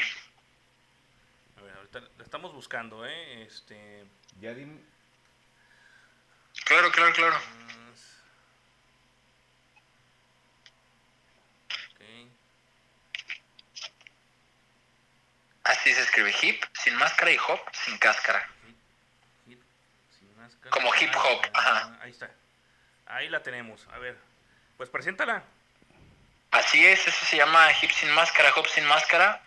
A ver, ahorita lo estamos buscando, ¿eh? Este... Ya dime... Claro, claro, claro. Así se escribe hip, sin máscara y hop, sin cáscara. Hip, sin máscara. Como hip hop, ajá. Ahí está. Ahí la tenemos. A ver, pues preséntala. Así es, eso se llama hip sin máscara, hop sin máscara.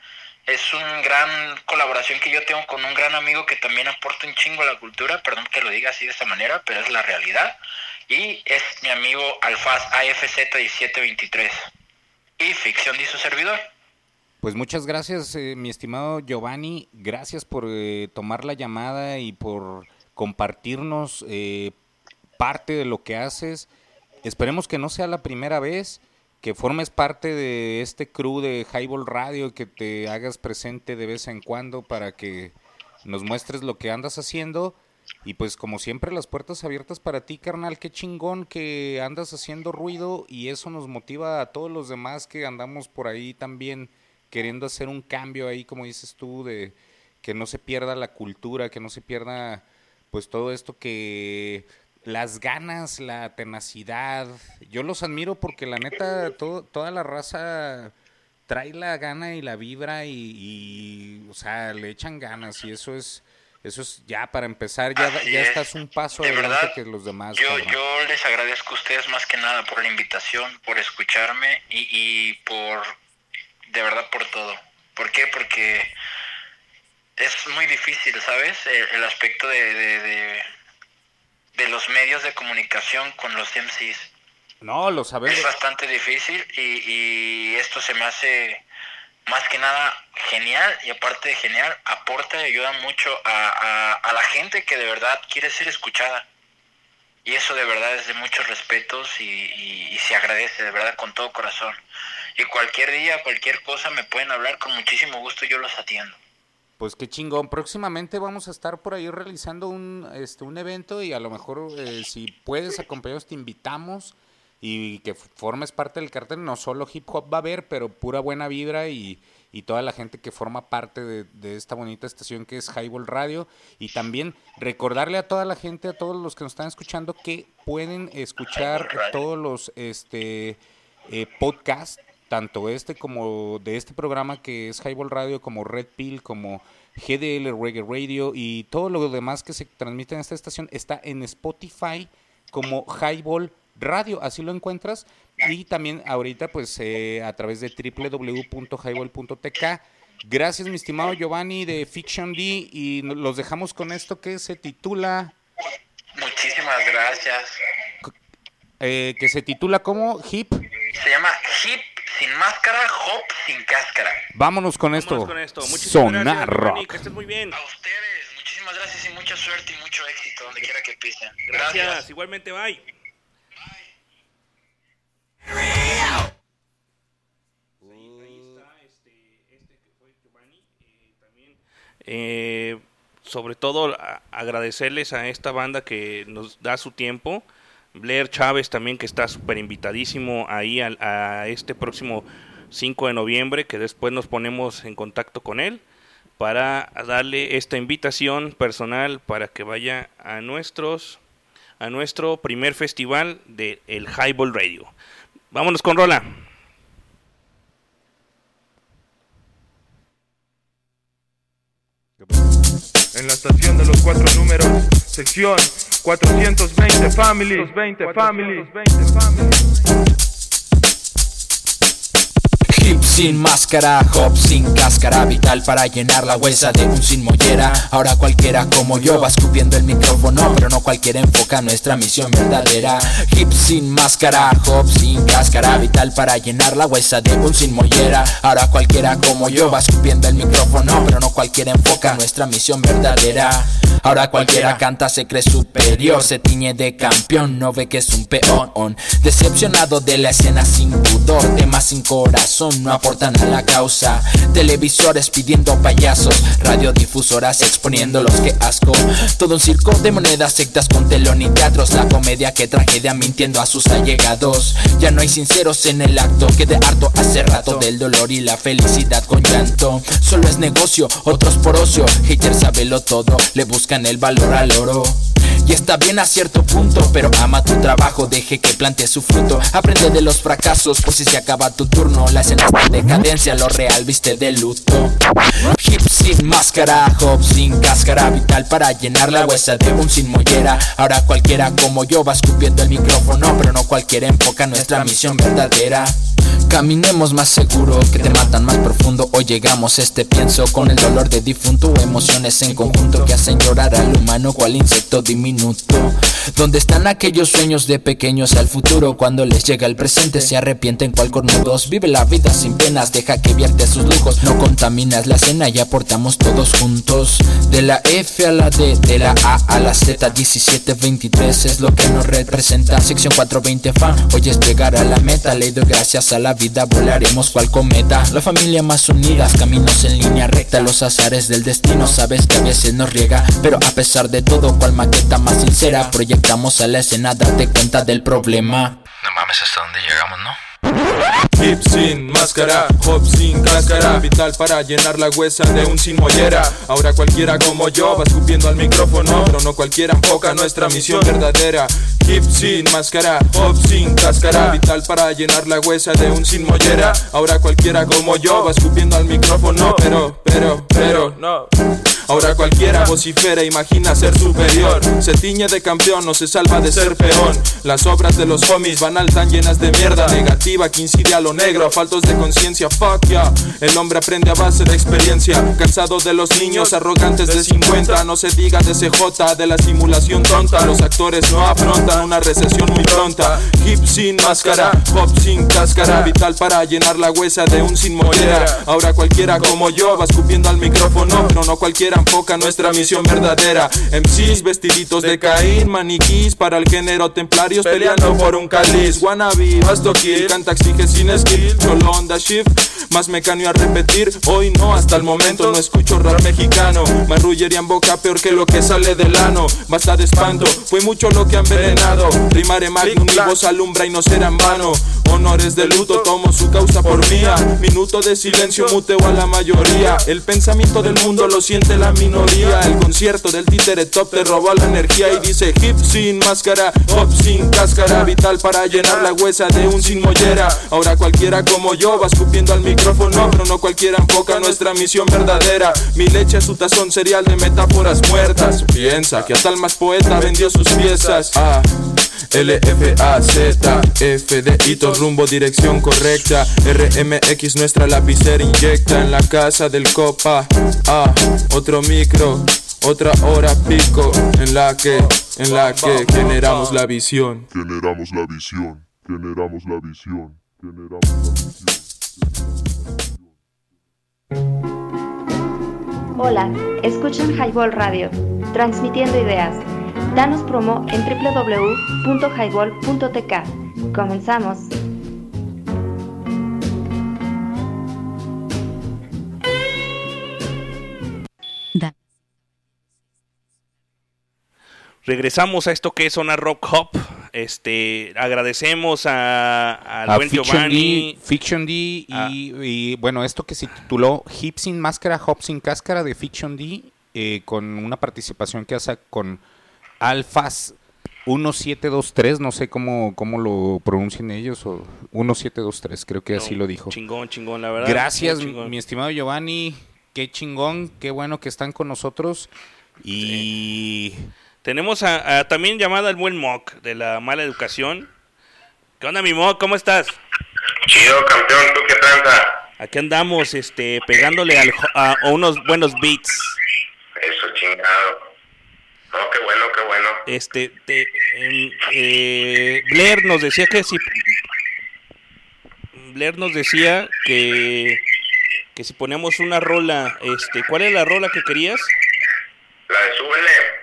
Es una gran colaboración que yo tengo con un gran amigo que también aporta un chingo a la cultura, perdón que lo diga así de esta manera, pero es la realidad. Y es mi amigo Alfaz AFZ1723. Y ficción de su servidor. Pues muchas gracias, eh, mi estimado Giovanni. Gracias por eh, tomar la llamada y por compartirnos eh, parte de lo que haces. Esperemos que no sea la primera vez que formes parte de este crew de Highball Radio, que te hagas presente de vez en cuando para que nos muestres lo que andas haciendo. Y pues como siempre las puertas abiertas para ti, carnal, qué chingón que andas haciendo ruido y eso nos motiva a todos los demás que andamos por ahí también queriendo hacer un cambio ahí, como dices tú, de que no se pierda la cultura, que no se pierda pues todo esto que las ganas, la tenacidad, yo los admiro porque la neta todo, toda la raza trae la gana y la vibra y, y, o sea, le echan ganas y eso es eso es ya para empezar, ya, Así ya es. estás un paso De adelante verdad, que los demás. Yo, cabrón. yo les agradezco a ustedes más que nada por la invitación, por escucharme y, y por, de verdad, por todo. ¿Por qué? Porque es muy difícil, ¿sabes? El, el aspecto de, de, de, de los medios de comunicación con los MCs. No, lo sabes. Es bastante difícil y, y esto se me hace más que nada genial y aparte de genial, aporta y ayuda mucho a, a, a la gente que de verdad quiere ser escuchada. y eso de verdad es de muchos respetos y, y- y se agradece de verdad con todo corazón. Y cualquier día, cualquier cosa me pueden hablar con muchísimo gusto, yo los atiendo. Pues qué chingón. Próximamente vamos a estar por ahí realizando un, este, un evento y a lo mejor eh, si puedes acompañarnos te invitamos y que formes parte del cartel. No solo hip hop va a haber, pero pura buena vibra y, y toda la gente que forma parte de, de esta bonita estación que es Highball Radio. Y también recordarle a toda la gente, a todos los que nos están escuchando, que pueden escuchar todos los este eh, podcasts, tanto este como de este programa que es Highball Radio, como Red Pill, como GDL Reggae Radio y todo lo demás que se transmite en esta estación está en Spotify como Highball Radio, así lo encuentras. Y también ahorita pues eh, a través de www.highball.tk. Gracias mi estimado Giovanni de Fiction D y los dejamos con esto que se titula, Muchísimas gracias. eh, que se titula como Hip. Se llama Hip sin máscara, Hop sin cáscara. Vámonos con esto. Vámonos con esto. Sonar gracias, Rock. que estés muy bien. A ustedes, muchísimas gracias y mucha suerte y mucho éxito donde quiera que pisen. Gracias, igualmente, bye. Eh, sobre todo a- agradecerles a esta banda que nos da su tiempo. Blair Chávez también que está súper invitadísimo ahí al- a, este próximo 5 de noviembre que después nos ponemos en contacto con él para darle esta invitación personal para que vaya a nuestros a nuestro primer festival de el Highball Radio. Vámonos con Rola. En la estación de los cuatro números, sección 420 families, 20 families, 20 families. Sin máscara, hop sin cáscara, vital para llenar la huesa de un sin mollera. Ahora cualquiera como yo va escupiendo el micrófono, pero no cualquiera enfoca nuestra misión verdadera. Hip sin máscara, hop sin cáscara, vital para llenar la huesa de un sin mollera. Ahora cualquiera como yo va escupiendo el micrófono, pero no cualquiera enfoca nuestra misión verdadera. Ahora cualquiera canta, se cree superior, se tiñe de campeón, no ve que es un peón. on. Decepcionado de la escena sin pudor, temas sin corazón, no a la causa. Televisores pidiendo payasos, radiodifusoras exponiéndolos, que asco. Todo un circo de monedas, sectas con telón y teatros, la comedia que tragedia mintiendo a sus allegados. Ya no hay sinceros en el acto, quedé harto hace rato del dolor y la felicidad con llanto. Solo es negocio, otros por ocio, haters sabelo todo, le buscan el valor al oro. Y está bien a cierto punto, pero ama tu trabajo, deje que plante su fruto. Aprende de los fracasos, por si se acaba tu turno. La escena en decadencia, lo real viste de luto. Hip sin máscara, hop sin cáscara, vital para llenar la huesa de un sin mollera. Ahora cualquiera como yo va escupiendo el micrófono, pero no cualquiera enfoca nuestra misión verdadera. Caminemos más seguro, que te matan más profundo. Hoy llegamos este pienso con el dolor de difunto. Emociones en conjunto que hacen llorar al humano cual insecto diminuto. Donde están aquellos sueños de pequeños al futuro? Cuando les llega el presente se arrepienten cual cornudos. Vive la vida sin deja que vierte sus lujos. No contaminas la cena y aportamos todos juntos. De la F a la D, de la A a la Z, 1723 es lo que nos representa. Sección 420 fan, hoy es llegar a la meta. Le gracias a la vida, volaremos cual cometa. La familia más unida, caminos en línea recta. Los azares del destino, sabes que a veces nos riega. Pero a pesar de todo, cual maqueta más sincera, proyectamos a la escena, date cuenta del problema. Mames, hasta dónde llegamos, ¿no? Hip sin máscara, hop sin cáscara, vital para llenar la huesa de un sin mollera. Ahora cualquiera como yo va escupiendo al micrófono, pero no cualquiera enfoca nuestra misión verdadera. Hip sin máscara, hop sin cáscara, vital para llenar la huesa de un sin mollera. Ahora cualquiera como yo va escupiendo al micrófono, pero, pero, pero, no. Ahora cualquiera vocifera, imagina ser superior. Se tiñe de campeón, no se salva de ser peón. Las obras de los homies van al tan llenas de mierda negativa que incide a lo negro, faltos de conciencia. Fuck yeah. El hombre aprende a base de experiencia. Cansado de los niños arrogantes de 50. No se diga de CJ, de la simulación tonta. Los actores no afrontan una recesión muy pronta. Hip sin máscara, hop sin cáscara. Vital para llenar la huesa de un sin mollera. Ahora cualquiera como yo va escupiendo al micrófono, pero no cualquiera cualquiera enfoca nuestra misión verdadera. MCs vestiditos de Caín, maniquís para el género templarios peleando por un cáliz. Wannabe, basto kill, canta exige sin skill, solo onda shift. Más mecánico a repetir, hoy no, hasta el momento no escucho rap mexicano. Marrullería en boca peor que lo que sale del ano. Basta de espanto, fue mucho lo que han envenenado. Rimare magnum, mi voz alumbra y no será en vano. Honores de luto, tomo su causa por mía. Minuto de silencio, muteo a la mayoría. El pensamiento del mundo lo siente la minoría. El concierto del títere top te robó la energía y dice hip sin máscara, hop sin cáscara. Vital para llenar la huesa de un sin mollera. Ahora cualquiera como yo va escupiendo al micrófono, pero no cualquiera enfoca nuestra misión verdadera. Mi leche, su tazón cereal de metáforas muertas. Piensa que hasta el más poeta vendió sus piezas. Ah. L, F, A, Z, F, D, hito, rumbo, dirección correcta RMX, nuestra lapicera inyecta en la casa del copa Ah, otro micro, otra hora pico En la que, en la que generamos la visión Generamos la visión, generamos la visión, generamos la visión. Hola, escuchan Highball Radio, transmitiendo ideas. Danos promo en www.highball.tk. Comenzamos. Regresamos a esto que es Zona Rock Hop. Este, agradecemos a, al A buen Fiction Giovanni. D, Fiction D y, y, bueno, esto que se tituló Hip sin máscara, Hop sin cáscara de Fiction D, eh, con una participación que hace con Alfas 1723, no sé cómo, cómo lo pronuncian ellos, o 1723, creo que así lo dijo. Chingón, chingón, la verdad. Gracias, chingón. mi estimado Giovanni, qué chingón, qué bueno que están con nosotros. Y Tenemos a, a también llamada el buen Mock de la mala educación. ¿Qué onda, mi Mock? ¿Cómo estás? Chido, campeón, ¿tú qué tranza? Aquí andamos, este, pegándole al, a, a unos buenos beats. Eso, chingado. No, qué bueno, qué bueno. Este, te- em, eh, Blair nos decía que si Blair nos decía que que si poníamos una rola, este, ¿cuál es la rola que querías? La de súbele.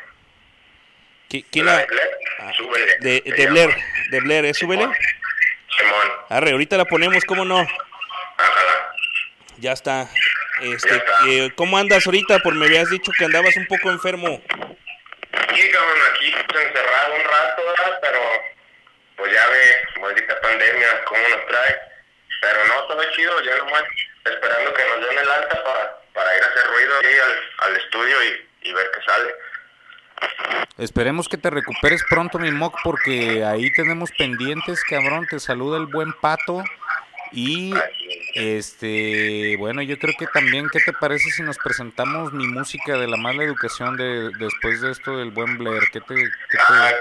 ¿Qui- ¿Quién la, Ah, súbele. de, Se de. Blair, de Blair, ¿es súbele? Simón. Arre, ahorita la ponemos, ¿cómo no? Ya está. Este, eh, ¿cómo andas ahorita? Por me habías dicho que andabas un poco enfermo. Sí, cabrón, aquí encerrado un rato, ¿verdad? pero pues ya ve, maldita pandemia, cómo nos trae. Pero no, todo chido, ya nomás esperando que nos den el alta para, para ir a hacer ruido ahí al, al estudio y, y ver qué sale. Esperemos que te recuperes pronto, mi Mock, porque ahí tenemos pendientes, cabrón. Te saluda el buen pato. Y este, bueno, yo creo que también, ¿qué te parece si nos presentamos mi música de la mala educación de después de esto del buen Blair? ¿Qué te, qué te- Ah,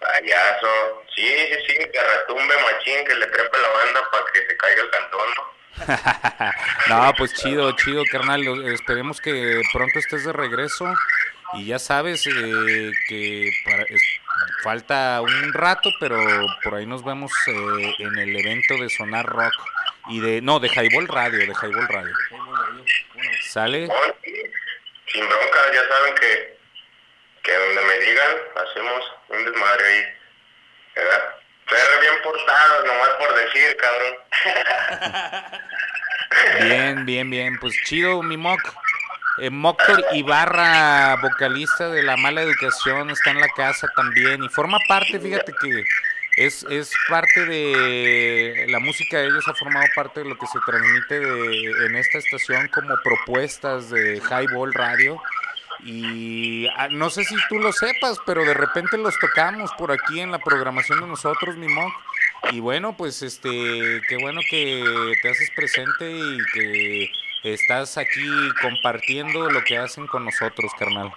payaso. Sí, sí, sí, que retumbe machín, que le trepe la banda para que se caiga el cantón, ¿no? [LAUGHS] no, pues chido, chido, carnal. Esperemos que pronto estés de regreso. Y ya sabes eh, que para- es- falta un rato, pero por ahí nos vemos eh, en el evento de Sonar Rock. Y de, no, de Highball Radio, de Highball Radio. ¿Sale? Sin bronca, ya saben que, que donde me digan, hacemos un desmadre ahí. ¿Verdad? Ser bien portado, nomás por decir, cabrón. [LAUGHS] Bien, bien, bien. Pues chido, mi Mock. Eh, Ibarra, vocalista de La Mala Educación, está en la casa también y forma parte, fíjate que es, es parte de la música de ellos, ha formado parte de lo que se transmite de- en esta estación como propuestas de Highball Radio. Y ah, no sé si tú lo sepas, pero de repente los tocamos por aquí en la programación de nosotros, mi Mock. Y bueno, pues este, qué bueno que te haces presente y que estás aquí compartiendo lo que hacen con nosotros, carnal.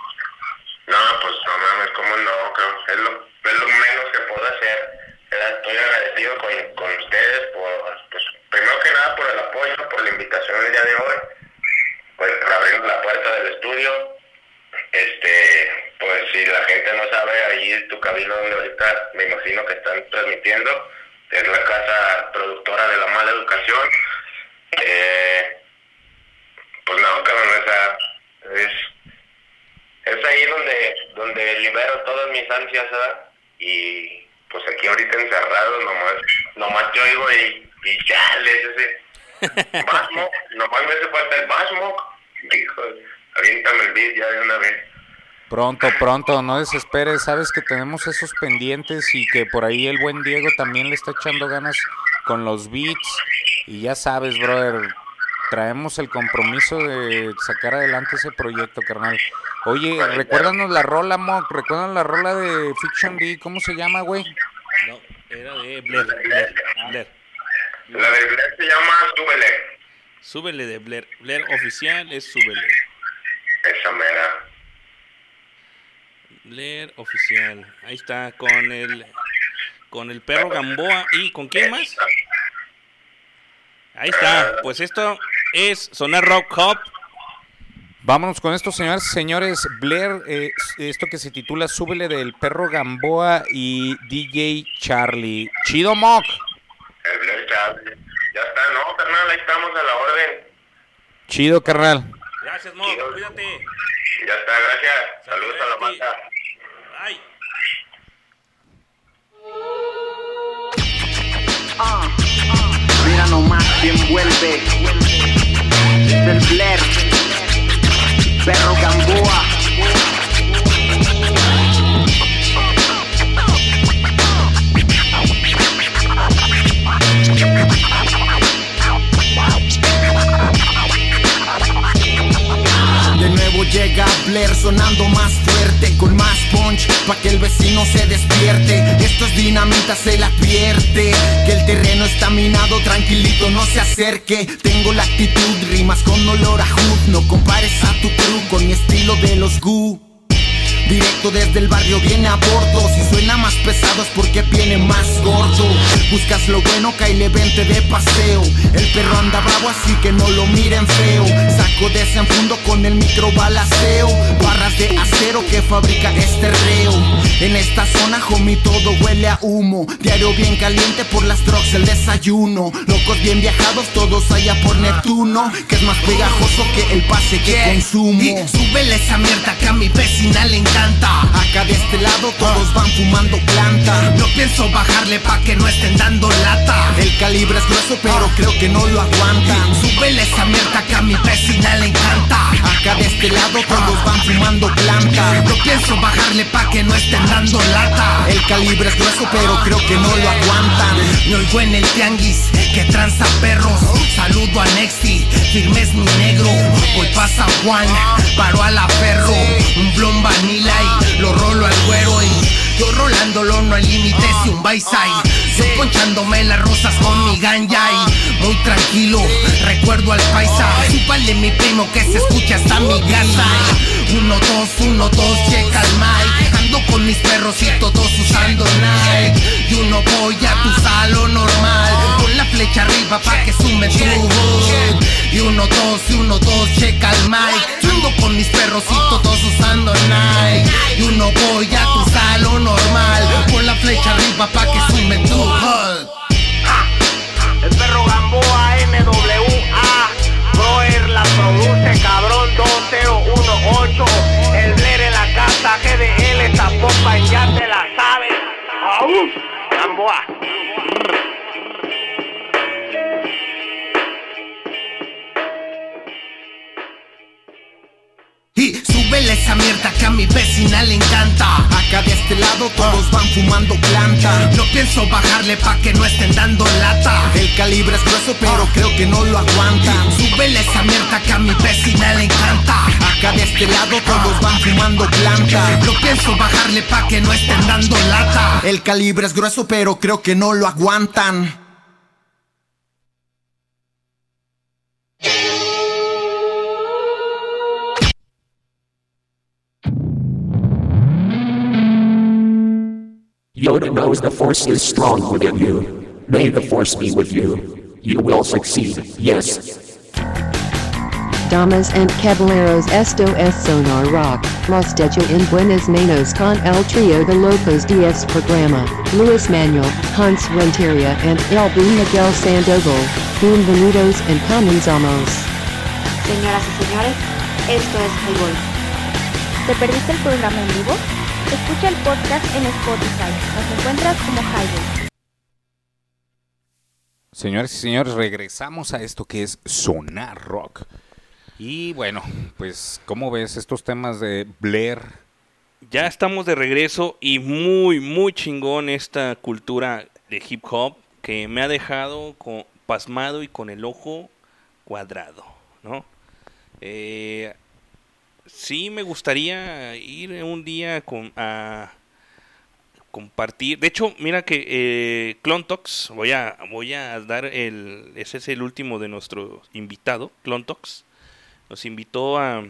No, pues no mames, cómo no. Es lo, es lo menos que puedo hacer. Estoy agradecido con, con ustedes por, pues, primero que nada por el apoyo, por la invitación el día de hoy, pues por abrir la puerta del estudio. Este, pues si la gente no sabe, ahí tu cabina donde ahorita me imagino que están transmitiendo, es la casa productora de la mala educación. Eh, pues no, cabrón, o sea, es, es ahí donde, donde libero todas mis ansias, ¿verdad? Y pues aquí ahorita encerrado, nomás, nomás te oigo y, y chale, ese [LAUGHS] Basmo, nomás me hace falta el Basmo. Hijo, aviéntame el beat ya de una vez. Pronto, pronto, no desesperes, sabes que tenemos esos pendientes y que por ahí el buen Diego también le está echando ganas con los beats y ya sabes, brother, traemos el compromiso de sacar adelante ese proyecto, carnal. Oye, recuérdanos la rola, Mock, recuérdanos la rola de Fiction D, ¿cómo se llama, güey? No, era de Blair. Blair, Blair. La de Blair se llama Súbele. Súbele de Blair. Blair oficial es Súbele. Esa mera. Blair oficial. Ahí está, con el con el perro Gamboa y con quién más? Ahí está, pues esto es Sonar Rock Hop. Vámonos con esto, señores, señores. Blair, eh, esto que se titula Súbele del perro Gamboa y DJ Charlie. Chido, Mock. El Blair Charlie. Ya está, ¿no, carnal? Ahí estamos a la orden. Chido, carnal. Gracias, Mock. Cuídate. Ya está, gracias. Saludos a la banda. Ay. Mira nomás quién vuelve del Blair, perro Gamboa. Llega Blair sonando más fuerte, con más punch, pa' que el vecino se despierte. Esto es dinamita, se la advierte. Que el terreno está minado, tranquilito, no se acerque. Tengo la actitud, rimas con olor a hood. No compares a tu crew con mi estilo de los Gu. Directo desde el barrio viene a bordo. Si suena más pesado es porque viene más gordo. Buscas lo bueno, caile vente de paseo. El perro anda bravo así que no lo miren feo. Saco de ese fondo con el micro balaceo. Barras de acero que fabrica este reo. En esta zona homie todo huele a humo. Diario bien caliente por las drogas el desayuno. Locos bien viajados todos allá por Neptuno. Que es más pegajoso que el pase que consumo. Y súbele esa mierda que a mi vecina le encanta. Acá de este lado todos van fumando planta No pienso bajarle pa' que no estén dando lata. El calibre es grueso pero creo que no lo aguantan Súbele esa mierda que a mi vecina le encanta. Acá de este lado todos van fumando planta No pienso bajarle pa' que no estén dando lata. El calibre es grueso pero creo que no lo aguantan Me oigo en el tianguis que tranza perros. Saludo a Nexti, firme es mi negro. Hoy pasa Juan, paro a la perro. Un blon vanilla y lo rolo al güero. Y yo rolándolo no hay límites y un baisai. Yo ponchándome las rosas con mi ganja y muy tranquilo. Recuerdo al paisa. Súpale mi primo que se escucha hasta mi casa. Uno, dos, uno, dos, checa el mic. Ando con mis perros y todos usando Nike. Y uno voy a tu salón normal. Con la flecha arriba pa' que sume tu hood. Y uno, dos, y uno, dos, checa el mic. Con mis perros y todos usando Nike. Y uno voy a tu salón normal. Con la flecha arriba pa' que sume tu hood. El perro Gamboa NWA Broer la produce cabrón 2018 El Blair en la casa GDL esta pompa ya te la sabes Gamboa Súbele esa mierda que a mi vecina le encanta. Acá de este lado todos van fumando planta No pienso bajarle pa' que no estén dando lata. El calibre es grueso pero creo que no lo aguantan Súbele esa mierda que a mi vecina le encanta. Acá de este lado todos van fumando planta No pienso bajarle pa' que no estén dando lata. El calibre es grueso pero creo que no lo aguantan Yoda knows the Force is strong within you. May the Force be with you. You will succeed, yes. Damas and caballeros esto es Sonar Rock, los dejo en buenas manos con el trío de locos DS programa, Luis Manuel, Hans Renteria and El B. Miguel Sandoval, bienvenidos and comenzamos. Señoras y señores, esto es Highball. ¿Te perdiste el programa en vivo? Escucha el podcast en Spotify. Nos encuentras como Highway. Señores y señores, regresamos a esto que es Sonar Rock. Y bueno, pues, ¿cómo ves estos temas de Blair? Ya estamos de regreso y muy, muy chingón esta cultura de hip hop que me ha dejado con, pasmado y con el ojo cuadrado, ¿no? Eh, sí me gustaría ir un día con, a compartir. De hecho, mira que eh, Clontox, voy a, voy a dar el. Ese es el último de nuestro invitado, Clontox. Nos invitó a.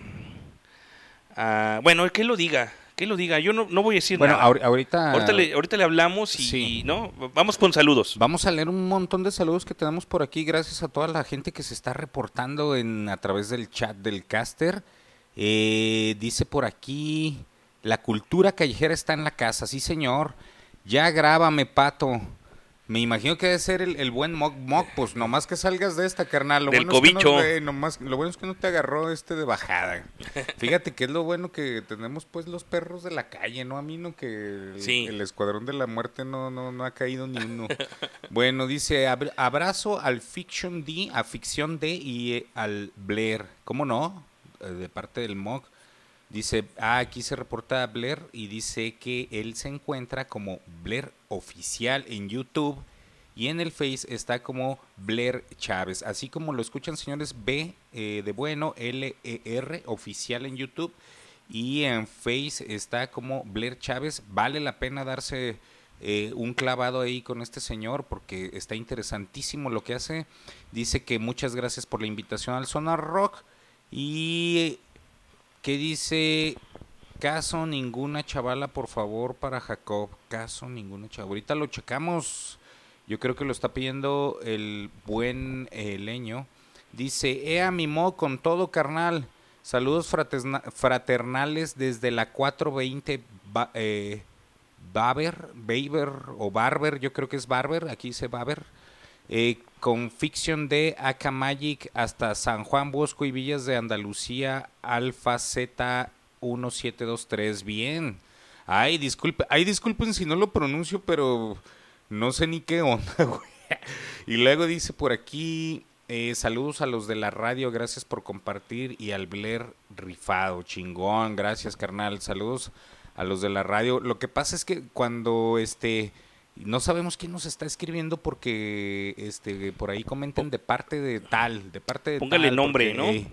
a bueno, que lo diga. Que lo diga. Yo no, no voy a decir Bueno, nada. ahor- ahorita- Ahorita le, ahorita le hablamos y, Sí. y, no. Vamos con saludos. Vamos a leer un montón de saludos que tenemos por aquí, gracias a toda la gente que se está reportando en, a través del chat del caster. Eh, dice por aquí, la cultura callejera está en la casa, sí señor. Ya grábame, pato. Me imagino que debe ser el, el buen Mock Mock, pues nomás que salgas de esta, carnal. Lo Del bueno es que no- cobicho. eh, nomás- lo bueno es que no te agarró este de bajada. Fíjate que es lo bueno que tenemos pues los perros de la calle, ¿no? A mí no que el, Sí. el escuadrón de la muerte no, no, no ha caído ni uno. bueno, dice "Abra- abrazo al Fiction D, a Ficción D y eh, al Blair. ¿Cómo no? Eh, de parte del MOG. Dice, ah, aquí se reporta a Blair y dice que él se encuentra como Blair Oficial en YouTube y en el Face está como Blair Chávez. Así como lo escuchan, señores, B eh, de bueno, L-E-R Oficial en YouTube y en Face está como Blair Chávez. Vale la pena darse eh, un clavado ahí con este señor porque está interesantísimo lo que hace. Dice que muchas gracias por la invitación al Sonar Rock y que dice caso ninguna chavala por favor para Jacob. Caso ninguna chavala ahorita lo checamos. Yo creo que lo está pidiendo el buen eh, leño. Dice ea mi mo con todo carnal. Saludos fraternales desde la 420 ba- eh, Baber, Baber o Barber, yo creo que es Barber, aquí dice Baber, eh, con Fiction de Aka Magic hasta San Juan Bosco y Villas de Andalucía, Alfa Z 1723. Bien. Ay, disculpe, ay, disculpen si no lo pronuncio, pero no sé ni qué onda, [LAUGHS] güey. Y luego dice por aquí, eh, saludos a los de la radio, gracias por compartir y al Blair rifado, chingón, gracias carnal, saludos a los de la radio. Lo que pasa es que cuando este no sabemos quién nos está escribiendo porque este por ahí comentan de parte de tal, de parte de Póngale tal, nombre, porque, ¿no? eh,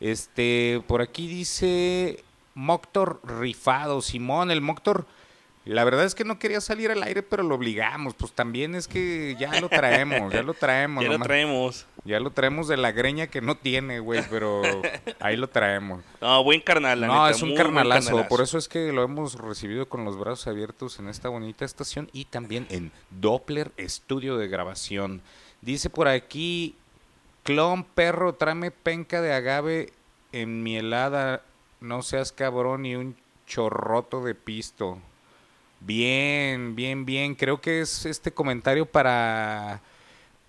este, por aquí dice Moctor rifado, Simón, el Moctor. La verdad es que no quería salir al aire, pero lo obligamos. Pues también es que ya lo traemos, ya lo traemos. [LAUGHS] Ya lo traemos. Ya lo traemos de la greña que no tiene, güey, pero ahí lo traemos. [LAUGHS] No, buen carnal, la No, neta, es un muy buen carnalazo, carnalazo. por eso es que lo hemos recibido con los brazos abiertos en esta bonita estación y también en Doppler Estudio de Grabación. Dice por aquí, clon perro, tráeme penca de agave en mi helada, no seas cabrón y un chorroto de pisto. Bien, bien, bien, creo que es este comentario para...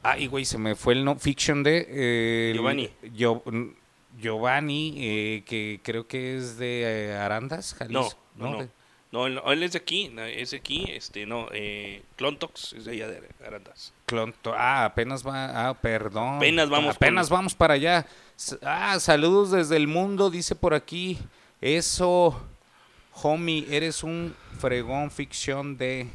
Ay, güey, se me fue el no fiction de... eh, Giovanni. Gio- Giovanni, eh, que creo que es de eh, Arandas, Jalisco. no, no. De- No, él, es de aquí, es de aquí, este, no, eh, Clontox es de allá de Arandas. Clonto- ah, apenas va, ah, perdón. Apenas vamos Apenas vamos para allá. Ah, saludos desde el mundo, dice por aquí. Eso, homie, eres un fregón ficción de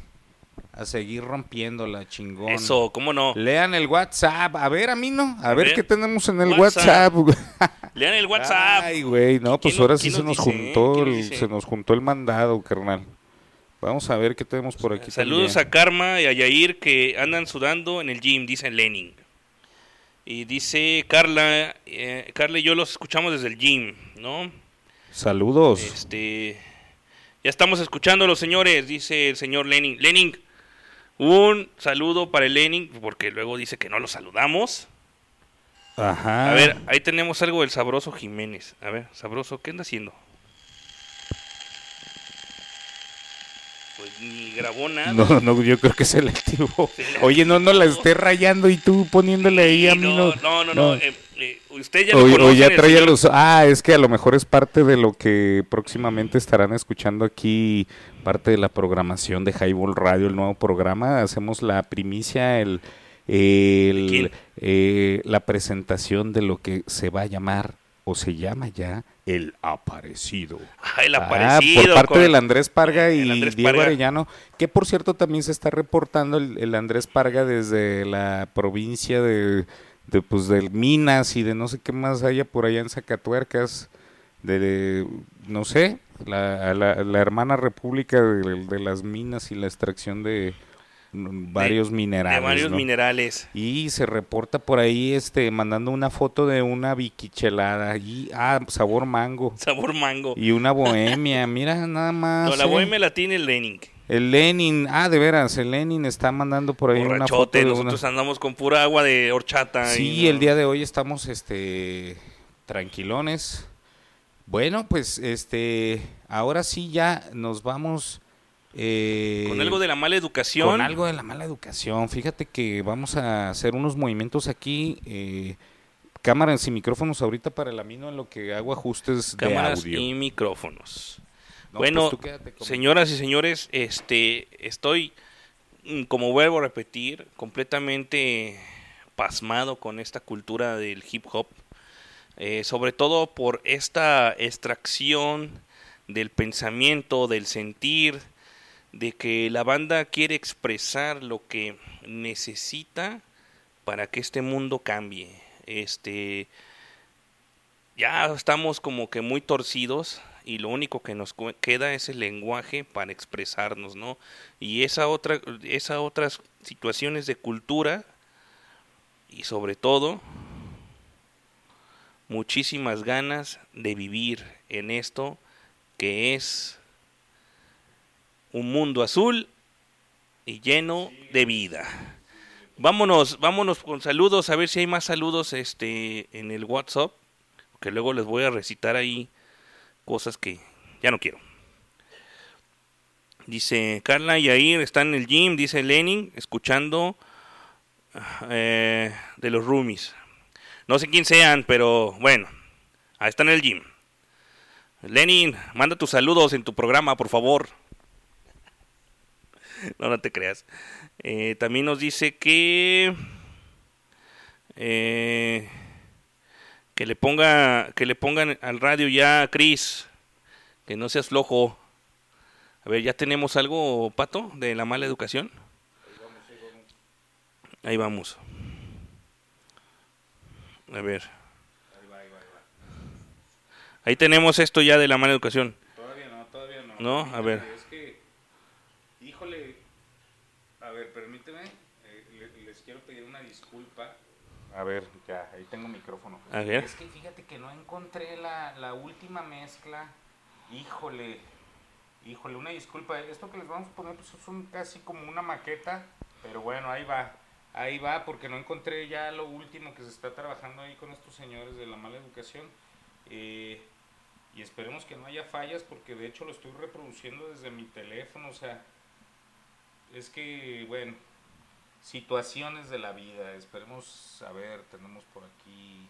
a seguir rompiéndola, chingón. Eso, ¿cómo no? Lean el WhatsApp. A ver, a mí no. A, A ver, ver. qué tenemos en el WhatsApp. WhatsApp. [LAUGHS] Lean el WhatsApp. Ay, güey, no, pues ¿Quién ahora sí se nos dice, juntó, ¿Quién nos el, se nos juntó el mandado, carnal. Vamos a ver qué tenemos por aquí. Saludos también. a Karma y a Yair que andan sudando en el gym, dice Lenin. Y dice Carla, eh, Carla y yo los escuchamos desde el gym, ¿no? Saludos. Este, ya estamos escuchando los señores, dice el señor Lenin. Lenin, un saludo para el Lenin, porque luego dice que no lo saludamos. Ajá. A ver, ahí tenemos algo del sabroso Jiménez. A ver, sabroso, ¿qué anda haciendo? pues ni grabó nada. No, no, yo creo que es selectivo. Oye, no, no la esté rayando y tú poniéndole ahí a mí. No, no, no, no, eh, eh, usted ya lo O, o ya señor- los... Ah, es que a lo mejor es parte de lo que próximamente estarán escuchando aquí, parte de la programación de Highball Radio, el nuevo programa. Hacemos la primicia, el, eh, la presentación de lo que se va a llamar, o se llama ya, el aparecido. Ah, el Ah, aparecido. por parte con- del Andrés Parga y el Andrés Diego Parga. Arellano, que por cierto también se está reportando el, el Andrés Parga desde la provincia de, de, pues del Minas y de no sé qué más haya por allá en Zacatuercas, de, de, no sé, la, la, la hermana república de, de las minas y la extracción de varios minerales. de varios ¿no? minerales. Y se reporta por ahí este mandando una foto de una biquichelada y ah, sabor mango. Sabor mango. Y una bohemia, mira nada más. No, la eh. bohemia la tiene el Lenin. El Lenin, ah, de veras, el Lenin está mandando por ahí una foto de nosotros una... andamos con pura agua de horchata. Sí, el día de hoy estamos este tranquilones. Bueno, pues este ahora sí ya nos vamos eh, Con algo de la mala educación. Con algo de la mala educación. Fíjate que vamos a hacer unos movimientos aquí eh, cámaras y micrófonos ahorita para el amino en lo que hago ajustes cámaras de audio. y micrófonos. No, bueno, pues con- señoras y señores, este, estoy, mm, como vuelvo a repetir, completamente pasmado con esta cultura del hip hop, eh, sobre todo por esta extracción del pensamiento, del sentir, de que la banda quiere expresar lo que necesita para que este mundo cambie. Este, ya estamos como que muy torcidos y lo único que nos queda es el lenguaje para expresarnos, ¿no? Y esa otra, esas otras situaciones de cultura y sobre todo muchísimas ganas de vivir en esto que es un mundo azul y lleno de vida. Vámonos, vámonos con saludos, a ver si hay más saludos este en el WhatsApp, que luego les voy a recitar ahí cosas que ya no quiero. Dice Carla y Yair están en el gym, dice Lenin, escuchando eh, de los roomies. No sé quién sean, pero bueno, ahí están en el gym. Lenin, manda tus saludos en tu programa, por favor. [LAUGHS] No, no te creas. Eh, también nos dice que eh, que le ponga que le pongan al radio ya, Chris, que no seas flojo. A ver, ya tenemos algo, Pato, de la mala educación. Ahí vamos. A ver. Ahí tenemos esto ya de la mala educación. Todavía no, todavía no. ¿No? A ver. Es que, híjole, a ver, permíteme, eh, le- les quiero pedir una disculpa. A ver, ya, ahí tengo micrófono. A ver. Es que fíjate que no encontré la, la última mezcla. Híjole, híjole, una disculpa. Esto que les vamos a poner pues, es un, casi como una maqueta, pero bueno, ahí va. Ahí va, porque no encontré ya lo último que se está trabajando ahí con estos señores de la mala educación. Eh, y esperemos que no haya fallas porque de hecho lo estoy reproduciendo desde mi teléfono, o sea, es que, bueno, situaciones de la vida, esperemos, a ver, tenemos por aquí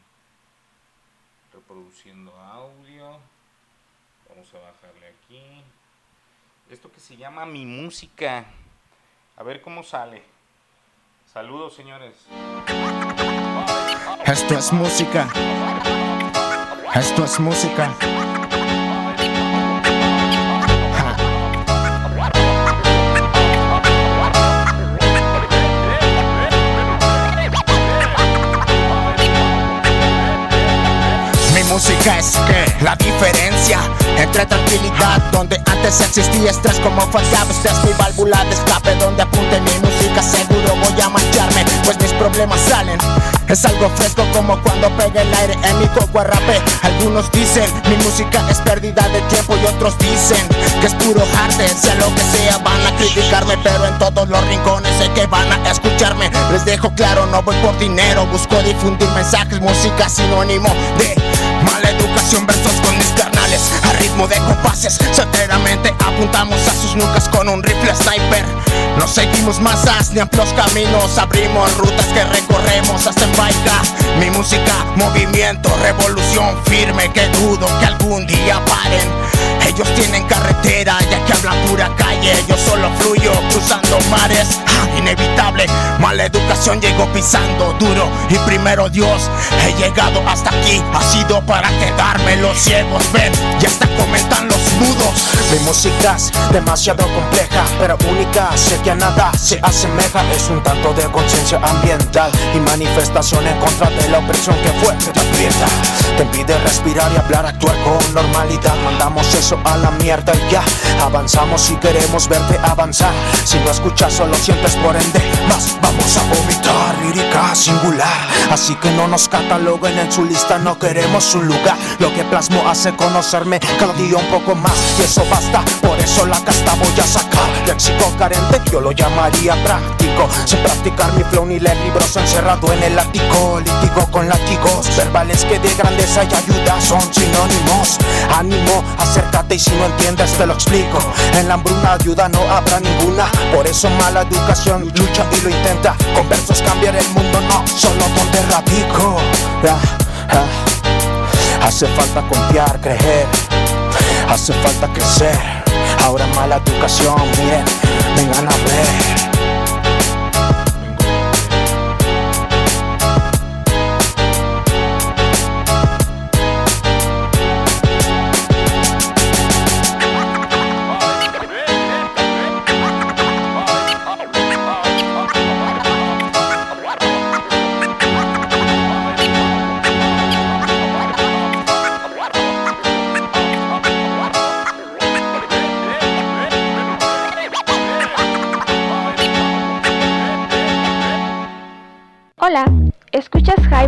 reproduciendo audio, vamos a bajarle aquí, esto que se llama mi música, a ver cómo sale, saludos señores. Esto es música. Esto es música. Música es que la diferencia entre tranquilidad donde antes existía estrés como faltaba estrés mi válvula de escape donde apunte mi música seguro voy a mancharme pues mis problemas salen. Es algo fresco como cuando pegue el aire en mi coco a rape algunos dicen mi música es pérdida de tiempo y otros dicen que es puro arte sea lo que sea van a criticarme pero en todos los rincones sé que van a escucharme. Les dejo claro no voy por dinero busco difundir mensajes música sinónimo de mala educación versos con ritmo de compases. Certeramente apuntamos a sus nucas con un rifle sniper. No seguimos masas ni amplios caminos, abrimos rutas que recorremos hasta en baica. Mi música, movimiento, revolución firme que dudo que algún día paren. Ellos tienen carretera, ya que hablan pura calle. Yo solo fluyo cruzando mares. Ah, inevitable, mala educación llego pisando duro. Y primero Dios, he llegado hasta aquí. Ha sido para quedarme los ciegos. Ven, ya hasta comentan los mudos. Mi música es demasiado compleja, pero única. Sé que a nada se asemeja. Es un tanto de conciencia ambiental y manifestación en contra de la opresión que fue te aprieta. Te impide respirar y hablar, actuar con normalidad. Mandamos eso a la mierda y ya avanzamos si queremos verte avanzar. Si no escuchas, solo sientes por ende. Más vamos a vomitar, lírica singular. Así que no nos cataloguen en su lista, no queremos un lugar. Lo que plasmo hace conocerme cada día un poco más. Y eso basta, por eso la casta voy a sacar. Léxico carente, yo lo llamaría práctico. Sin practicar mi flow ni leer libros encerrado en el ático. Litigo con látigos, verbales que de grandeza y ayuda son sinónimos. Ánimo, acércate y si no entiendes te lo explico. En la hambruna ayuda no habrá ninguna. Por eso mala educación lucha y lo intenta. Con versos cambiar el mundo, no solo donde radico. Ya, ya. Hace falta confiar, creer. Hace falta crecer. Ahora mala educación, miren, vengan a ver.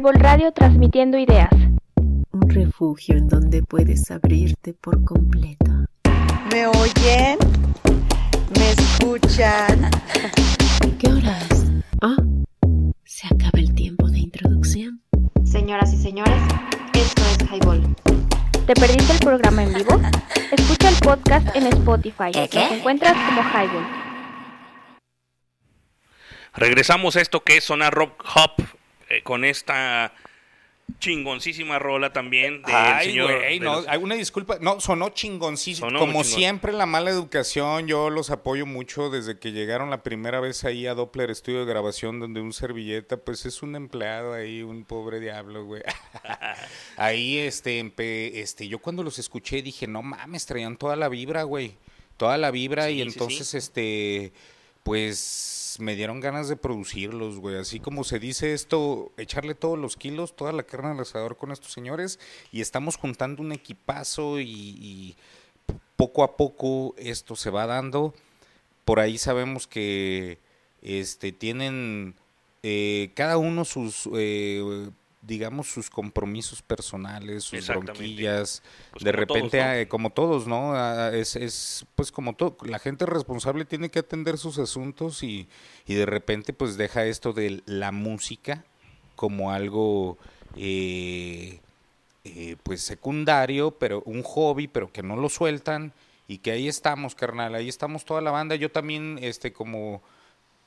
Highball Radio transmitiendo ideas. Un refugio en donde puedes abrirte por completo. ¿Me oyen? ¿Me escuchan? ¿Qué horas? Ah, se acaba el tiempo de introducción. Señoras y señores, esto es Highball. ¿Te perdiste el programa en vivo? Escucha el podcast en Spotify. ¿Qué, qué? Nos encuentras como Highball. Regresamos a esto que es Sonar Rock Hop eh, con esta chingoncísima rola también del Ay, señor. de no, los- alguna disculpa. No, sonó chingoncísimo. Sonó Como siempre, la mala educación, yo los apoyo mucho desde que llegaron la primera vez ahí a Doppler Estudio de Grabación, donde un servilleta, pues es un empleado ahí, un pobre diablo, güey. [LAUGHS] ahí, este, empe- este, yo cuando los escuché dije, no mames, traían toda la vibra, güey. Toda la vibra y sí, entonces, sí. este, pues me dieron ganas de producirlos, güey. Así como se dice esto, echarle todos los kilos, toda la carne al asador con estos señores y estamos juntando un equipazo y, y poco a poco esto se va dando. Por ahí sabemos que este tienen eh, cada uno sus eh, digamos sus compromisos personales, sus bronquillas, Pues de como todos, repente ¿no? eh, como todos, ¿no? Ah, Es, es pues como todo, la gente responsable tiene que atender sus asuntos y, y de repente pues deja esto de la música como algo eh, eh, pues secundario, pero un hobby, pero que no lo sueltan y que ahí estamos, carnal, ahí estamos toda la banda. Yo también, este, como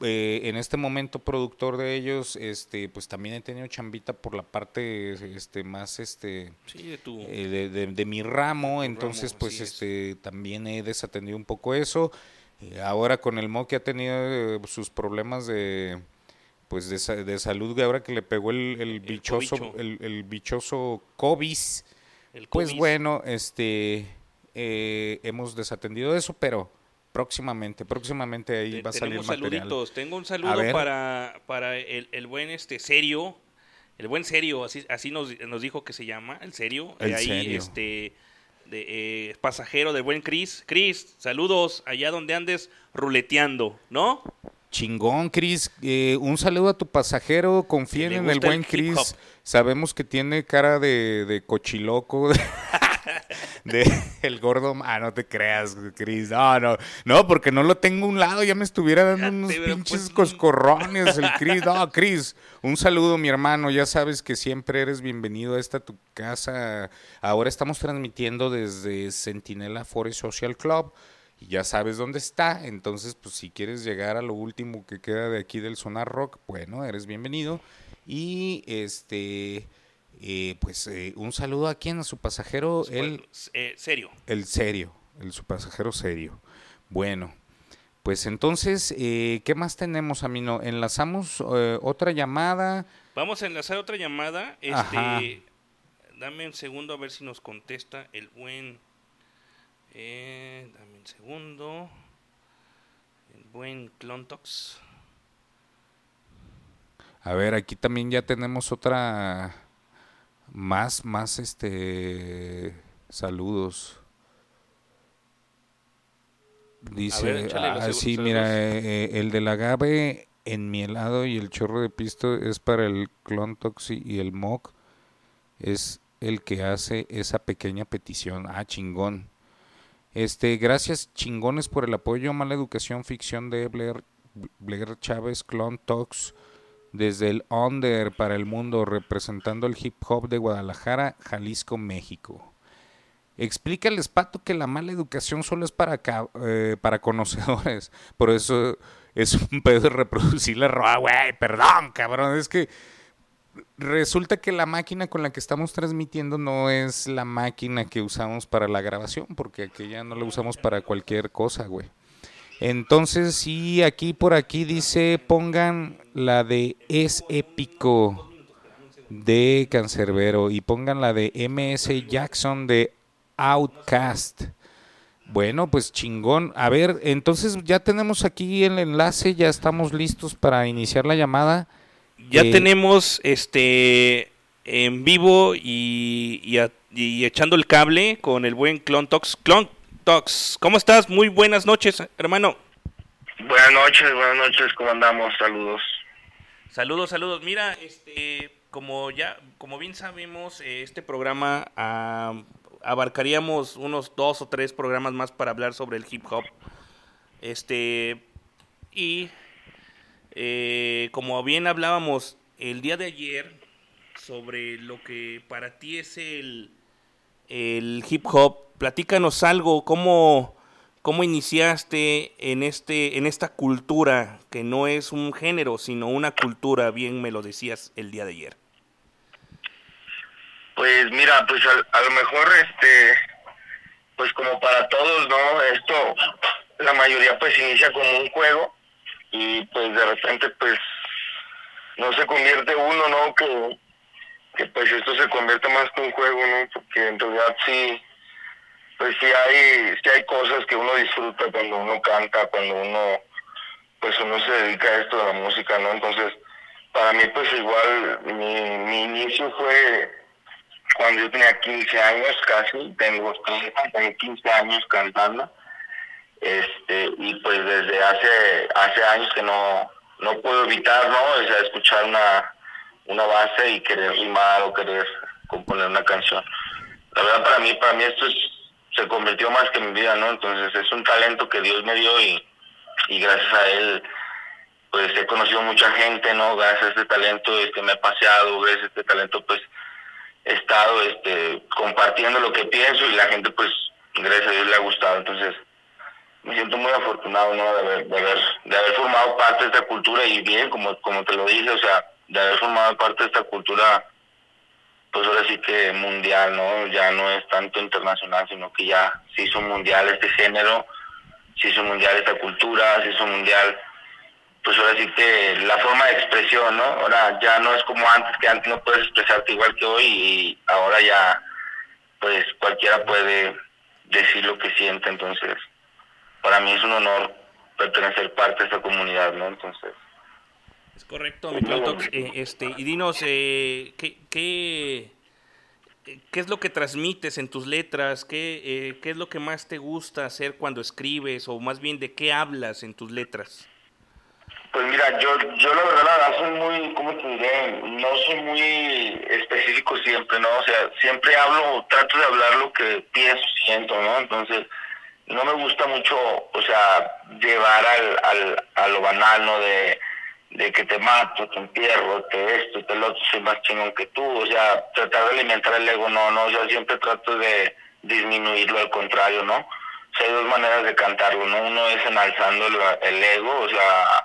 eh, en este momento productor de ellos, este, pues también he tenido chambita por la parte, este, más, este, Sí, de tu- eh, de, de- de mi ramo, entonces, ramo, pues, es. este, también he desatendido un poco eso. Eh, ahora con el Mo que ha tenido sus problemas de pues de, de salud ahora que le pegó el, el bichoso cobicho. el, el bichoso COVID pues bueno este hemos desatendido eso pero próximamente próximamente ahí Te- va a salir material saluditos. Tengo un saludo para, para el, el buen este serio. El buen serio, así, así nos, nos dijo que se llama, el serio. El de ahí, serio. este de, eh, pasajero del buen Chris. Chris, saludos allá donde andes ruleteando, ¿no? Chingón, Cris. Eh, un saludo a tu pasajero. Confíen en el buen Cris. Sabemos que tiene cara de, de cochiloco. [LAUGHS] de el gordo. Ah, no te creas, Chris. No, no. No, porque no lo tengo a un lado. Ya me estuviera dando unos pinches coscorrones el Chris. No, Chris, un saludo, mi hermano. Ya sabes que siempre eres bienvenido a esta tu casa. Ahora estamos transmitiendo desde Sentinela Forest Social Club. Y ya sabes dónde está. Entonces, pues si quieres llegar a lo último que queda de aquí del Sonar Rock, bueno, eres bienvenido. Y este. Eh, pues eh, un saludo a quien, a su pasajero, el eh, serio. El serio, el su pasajero serio. Bueno, pues entonces, ¿qué más tenemos, Amino? ¿Enlazamos otra llamada? Vamos a enlazar otra llamada. Ajá. Este, dame un segundo a ver si nos contesta el buen. Dame un segundo. El buen Clontox. A ver, aquí también ya tenemos otra más, más este saludos. Dice, ver, échale ah, segu- sí, saludos. mira, eh, eh, el del agave enmielado y el chorro de pisto es para el Clontoxi y el Mock es el que hace esa pequeña petición. Ah, chingón. Este, gracias chingones por el apoyo. Mala educación, ficción de Blair, Blair Chávez, Clon Talks, desde el Under para el mundo, representando el hip hop de Guadalajara, Jalisco, México. Explícales, Pato, que la mala educación solo es para, eh, para conocedores. [LAUGHS] Por eso es un pedo reproducir la roba, güey. Perdón, cabrón. Es que resulta que la máquina con la que estamos transmitiendo no es la máquina que usamos para la grabación, porque aquella no la usamos para cualquier cosa, güey. Entonces, sí, aquí por aquí dice, pongan la de Es Épico de Cancerbero y pongan la de MS Jackson de Outcast. Bueno, pues chingón. A ver, entonces ya tenemos aquí el enlace, ya estamos listos para iniciar la llamada. Ya Eh, tenemos este en vivo y, y a- y echando el cable con el buen Clontox. Clontox, ¿cómo estás? Muy buenas noches, hermano. Buenas noches, buenas noches, ¿cómo andamos? Saludos. Saludos, saludos. Mira, este, como ya, como bien sabemos, eh, este programa abarcaríamos unos dos o tres programas más para hablar sobre el hip hop. Este, y eh, como bien hablábamos el día de ayer sobre lo que para ti es el, el hip hop, platícanos algo, cómo, cómo iniciaste en, este, en esta cultura que no es un género, sino una cultura, bien me lo decías el día de ayer. Pues mira, pues a, a lo mejor, este, pues como para todos, ¿no? Esto, la mayoría pues inicia como un juego y pues de repente pues no se convierte uno, ¿no? Que, que pues esto se convierte más que un juego, ¿no? Porque en realidad sí, pues sí hay, sí hay cosas que uno disfruta cuando uno canta, cuando uno, pues uno se dedica a esto de la música, ¿no? Entonces, para mí pues igual mi, mi inicio fue cuando yo tenía 15 años casi, tengo 30, tengo 15 años cantando, este, y pues desde hace, hace años que no, no puedo evitar, ¿no? O sea, escuchar una, una base y querer rimar o querer componer una canción. La verdad para mí, para mí esto es, se convirtió más que mi vida, ¿no? Entonces es un talento que Dios me dio y, y gracias a él pues he conocido mucha gente, ¿no? Gracias a este talento este, me he paseado, gracias a este talento pues he estado este, compartiendo lo que pienso y la gente pues gracias a Dios le ha gustado. Entonces me siento muy afortunado, ¿no? De haber, de haber, de haber formado parte de esta cultura y bien, como, como te lo dije, o sea, de haber formado parte de esta cultura pues ahora sí que mundial, ¿no? Ya no es tanto internacional, sino que ya se hizo mundial este género, se hizo mundial esta cultura, se hizo mundial, pues ahora sí que la forma de expresión, ¿no? Ahora ya no es como antes, que antes no puedes expresarte igual que hoy y ahora ya, pues cualquiera puede decir lo que siente, entonces para mí es un honor pertenecer parte de esta comunidad, ¿no? Entonces... Es correcto, mi Clontox. Eh, este, y dinos, eh, ¿qué, qué, qué es lo que transmites en tus letras? ¿Qué, eh, ¿Qué es lo que más te gusta hacer cuando escribes? O más bien, ¿de qué hablas en tus letras? Pues mira, yo, yo la verdad, la verdad soy muy, ¿cómo te diré? No soy muy específico siempre, ¿no? O sea, siempre hablo, trato de hablar lo que pienso, siento, ¿no? Entonces, no me gusta mucho, o sea, llevar al, al, a lo banal, ¿no? De, de que te mato, te entierro, te esto, te lo otro, soy más chingón que tú, o sea, tratar de alimentar el ego, no, no, yo siempre trato de disminuirlo, al contrario, ¿no? O sea, hay dos maneras de cantarlo, ¿no? Uno es enalzando el, el ego, o sea,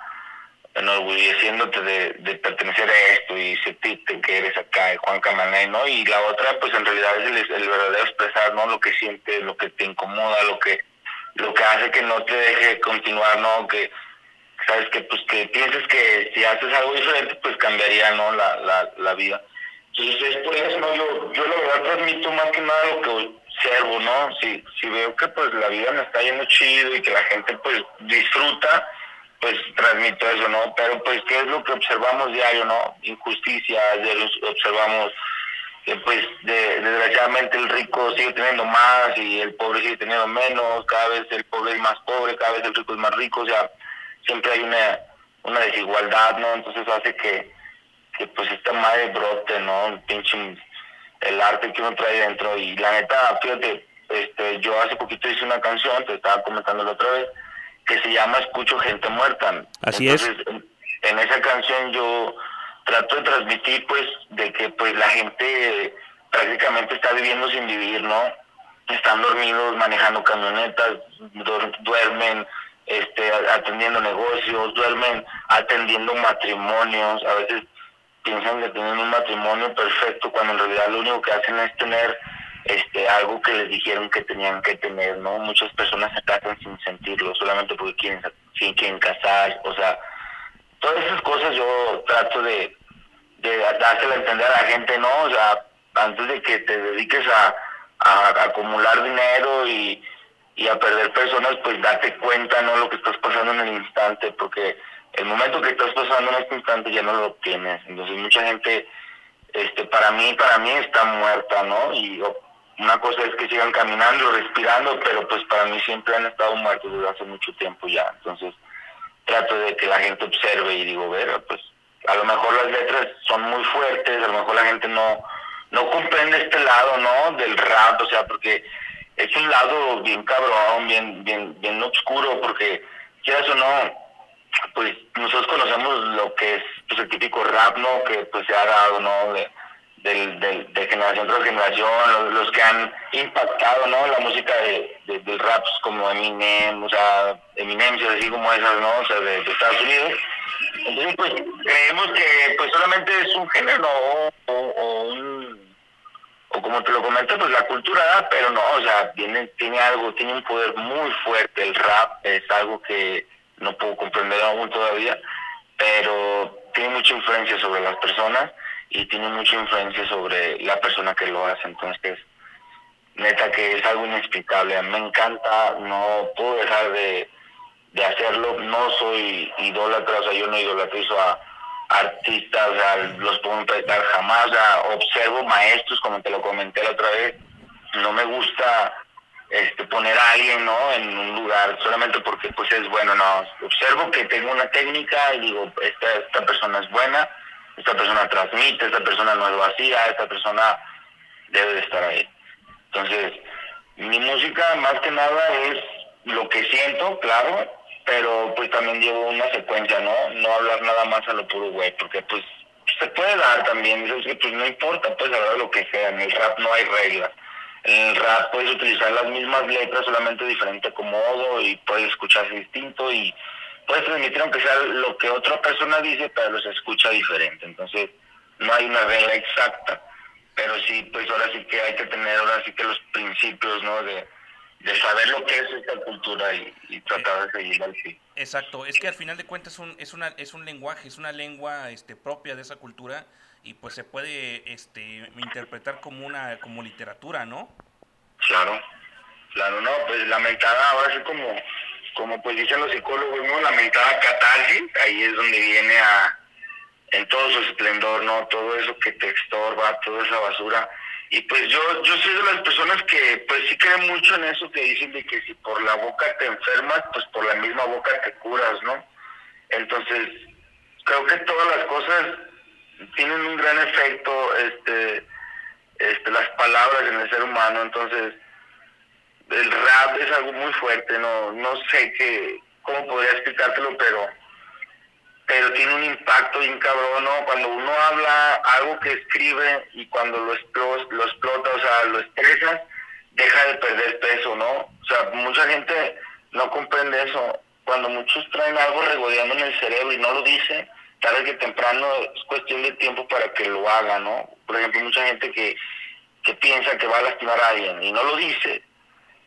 enorgulleciéndote de, de pertenecer a esto y sentirte que eres acá de Juan Camané, ¿no? Y la otra, pues en realidad es el, el verdadero expresar, ¿no? Lo que sientes, lo que te incomoda, lo que lo que hace que no te deje continuar, ¿no? Que sabes que pues que pienses que si haces algo diferente, pues cambiaría, ¿no? La, la, la vida. Entonces es por eso, ¿no? Yo, yo la verdad transmito más que nada lo que observo, ¿no? Si, si veo que pues la vida me está yendo chido y que la gente pues disfruta, pues transmito eso, ¿no? Pero pues, ¿qué es lo que observamos diario, no? Injusticia, observamos que pues de, desgraciadamente el rico sigue teniendo más y el pobre sigue teniendo menos, cada vez el pobre es más pobre, cada vez el rico es más rico, o sea, siempre hay una, una desigualdad, ¿no? Entonces hace que, que pues esta madre brote, ¿no? El pinche, el arte que uno trae dentro y la neta, fíjate, este, yo hace poquito hice una canción, te estaba comentando la otra vez, que se llama Escucho Gente Muerta. Así Entonces, En, en esa canción yo trato de transmitir pues de que pues la gente prácticamente está viviendo sin vivir, ¿no? Están dormidos manejando camionetas, duer- duermen este atendiendo negocios, duermen atendiendo matrimonios, a veces piensan que tienen un matrimonio perfecto cuando en realidad lo único que hacen es tener este algo que les dijeron que tenían que tener, ¿no? Muchas personas se casan sin sentirlo, solamente porque quieren, quieren casar, o sea, todas esas cosas yo trato de, de dársela a entender a la gente, ¿no? O sea, antes de que te dediques a- a acumular dinero y, y a perder personas, pues date cuenta, ¿no? Lo que estás pasando en el instante, porque el momento que estás pasando en este instante ya no lo obtienes. Entonces mucha gente, este, para mí, para mí está muerta, ¿no? Y una cosa es que sigan caminando, respirando, pero pues para mí siempre han estado muertos desde hace mucho tiempo ya. Entonces trato de que la gente observe y digo, ver, pues a lo mejor las letras son muy fuertes, a lo mejor la gente no no comprende este lado, ¿no? Del rap, o sea, porque es un lado bien cabrón, bien bien bien oscuro, porque quieras o no, pues nosotros conocemos lo que es pues el típico rap, ¿no? Que pues se ha dado, ¿no? De, de generación tras generación, los, que han impactado, ¿no? La música de, de, del rap pues, como Eminem, o sea, Eminem, así como esas, ¿no? O sea, de, Estados Unidos. Entonces, pues, creemos que pues solamente es un género o un o como te lo comenté, pues la cultura, ¿verdad? pero no, o sea, tiene, tiene algo, tiene un poder muy fuerte, el rap es algo que no puedo comprender aún todavía, pero tiene mucha influencia sobre las personas y tiene mucha influencia sobre la persona que lo hace, entonces, neta que es algo inexplicable, me encanta, no puedo dejar de, de hacerlo, no soy idólatra, o sea, yo no idolatrizo a artistas, o sea, los puedo interpretar jamás, observo maestros, como te lo comenté la otra vez, no me gusta este poner a alguien no en un lugar solamente porque pues es bueno no observo que tengo una técnica y digo esta esta persona es buena esta persona transmite esta persona no es vacía esta persona debe de estar ahí. Entonces mi música más que nada es lo que siento claro pero pues también llevo una secuencia no no hablar nada más a lo puro güey porque pues se puede dar también es que pues no importa puedes hablar lo que sea en el rap no hay reglas en el rap puedes utilizar las mismas letras, solamente diferente acomodo y puedes escucharse distinto y puedes transmitir aunque sea lo que otra persona dice, pero los escucha diferente. Entonces, no hay una regla exacta, pero sí, pues ahora sí que hay que tener ahora sí que los principios, ¿no? De, de saber lo que es esta cultura y, y tratar de seguirla al fin. Exacto, es que al final de cuentas es un, es una, es un lenguaje, es una lengua este, propia de esa cultura y pues se puede este, interpretar como una como literatura, ¿no? Claro, claro, no, pues lamentada, ahora sí como, como pues dicen los psicólogos, ¿no? Lamentada catarsis, ahí es donde viene a, en todo su esplendor, ¿no? Todo eso que te estorba, toda esa basura. Y pues yo, yo soy de las personas que pues sí creen mucho en eso que dicen de que si por la boca te enfermas, pues por la misma boca te curas, ¿no? Entonces, creo que todas las cosas tienen un gran efecto, este, este, las palabras en el ser humano, entonces el rap es algo muy fuerte, no, no sé qué, cómo podría explicártelo, pero pero tiene un impacto bien cabrón, ¿no? Cuando uno habla algo que escribe y cuando lo, explo- lo explota, o sea, lo expresas, deja de perder peso, ¿no? O sea, mucha gente no comprende eso. Cuando muchos traen algo regodeando en el cerebro y no lo dicen, tarde que temprano es cuestión de tiempo para que lo haga, ¿no? Por ejemplo, mucha gente que, que piensa que va a lastimar a alguien y no lo dice,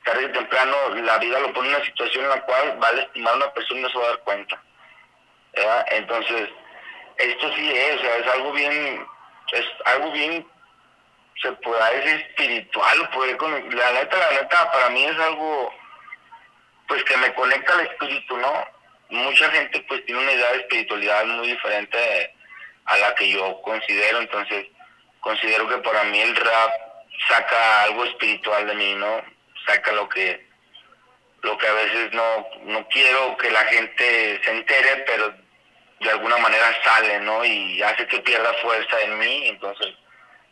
tarde que temprano la vida lo pone en una situación en la cual va a lastimar a una persona y no se va a dar cuenta. Entonces, esto sí es, algo bien, es algo bien, se puede decir espiritual, puede con, la neta, la neta, para mí es algo, pues que me conecta al espíritu, ¿no? Mucha gente pues tiene una idea de espiritualidad muy diferente a la que yo considero, entonces considero que para mí el rap saca algo espiritual de mí, ¿no? Saca lo que lo que a veces no, no quiero que la gente se entere, pero de alguna manera sale, ¿no? Y hace que pierda fuerza en mí, entonces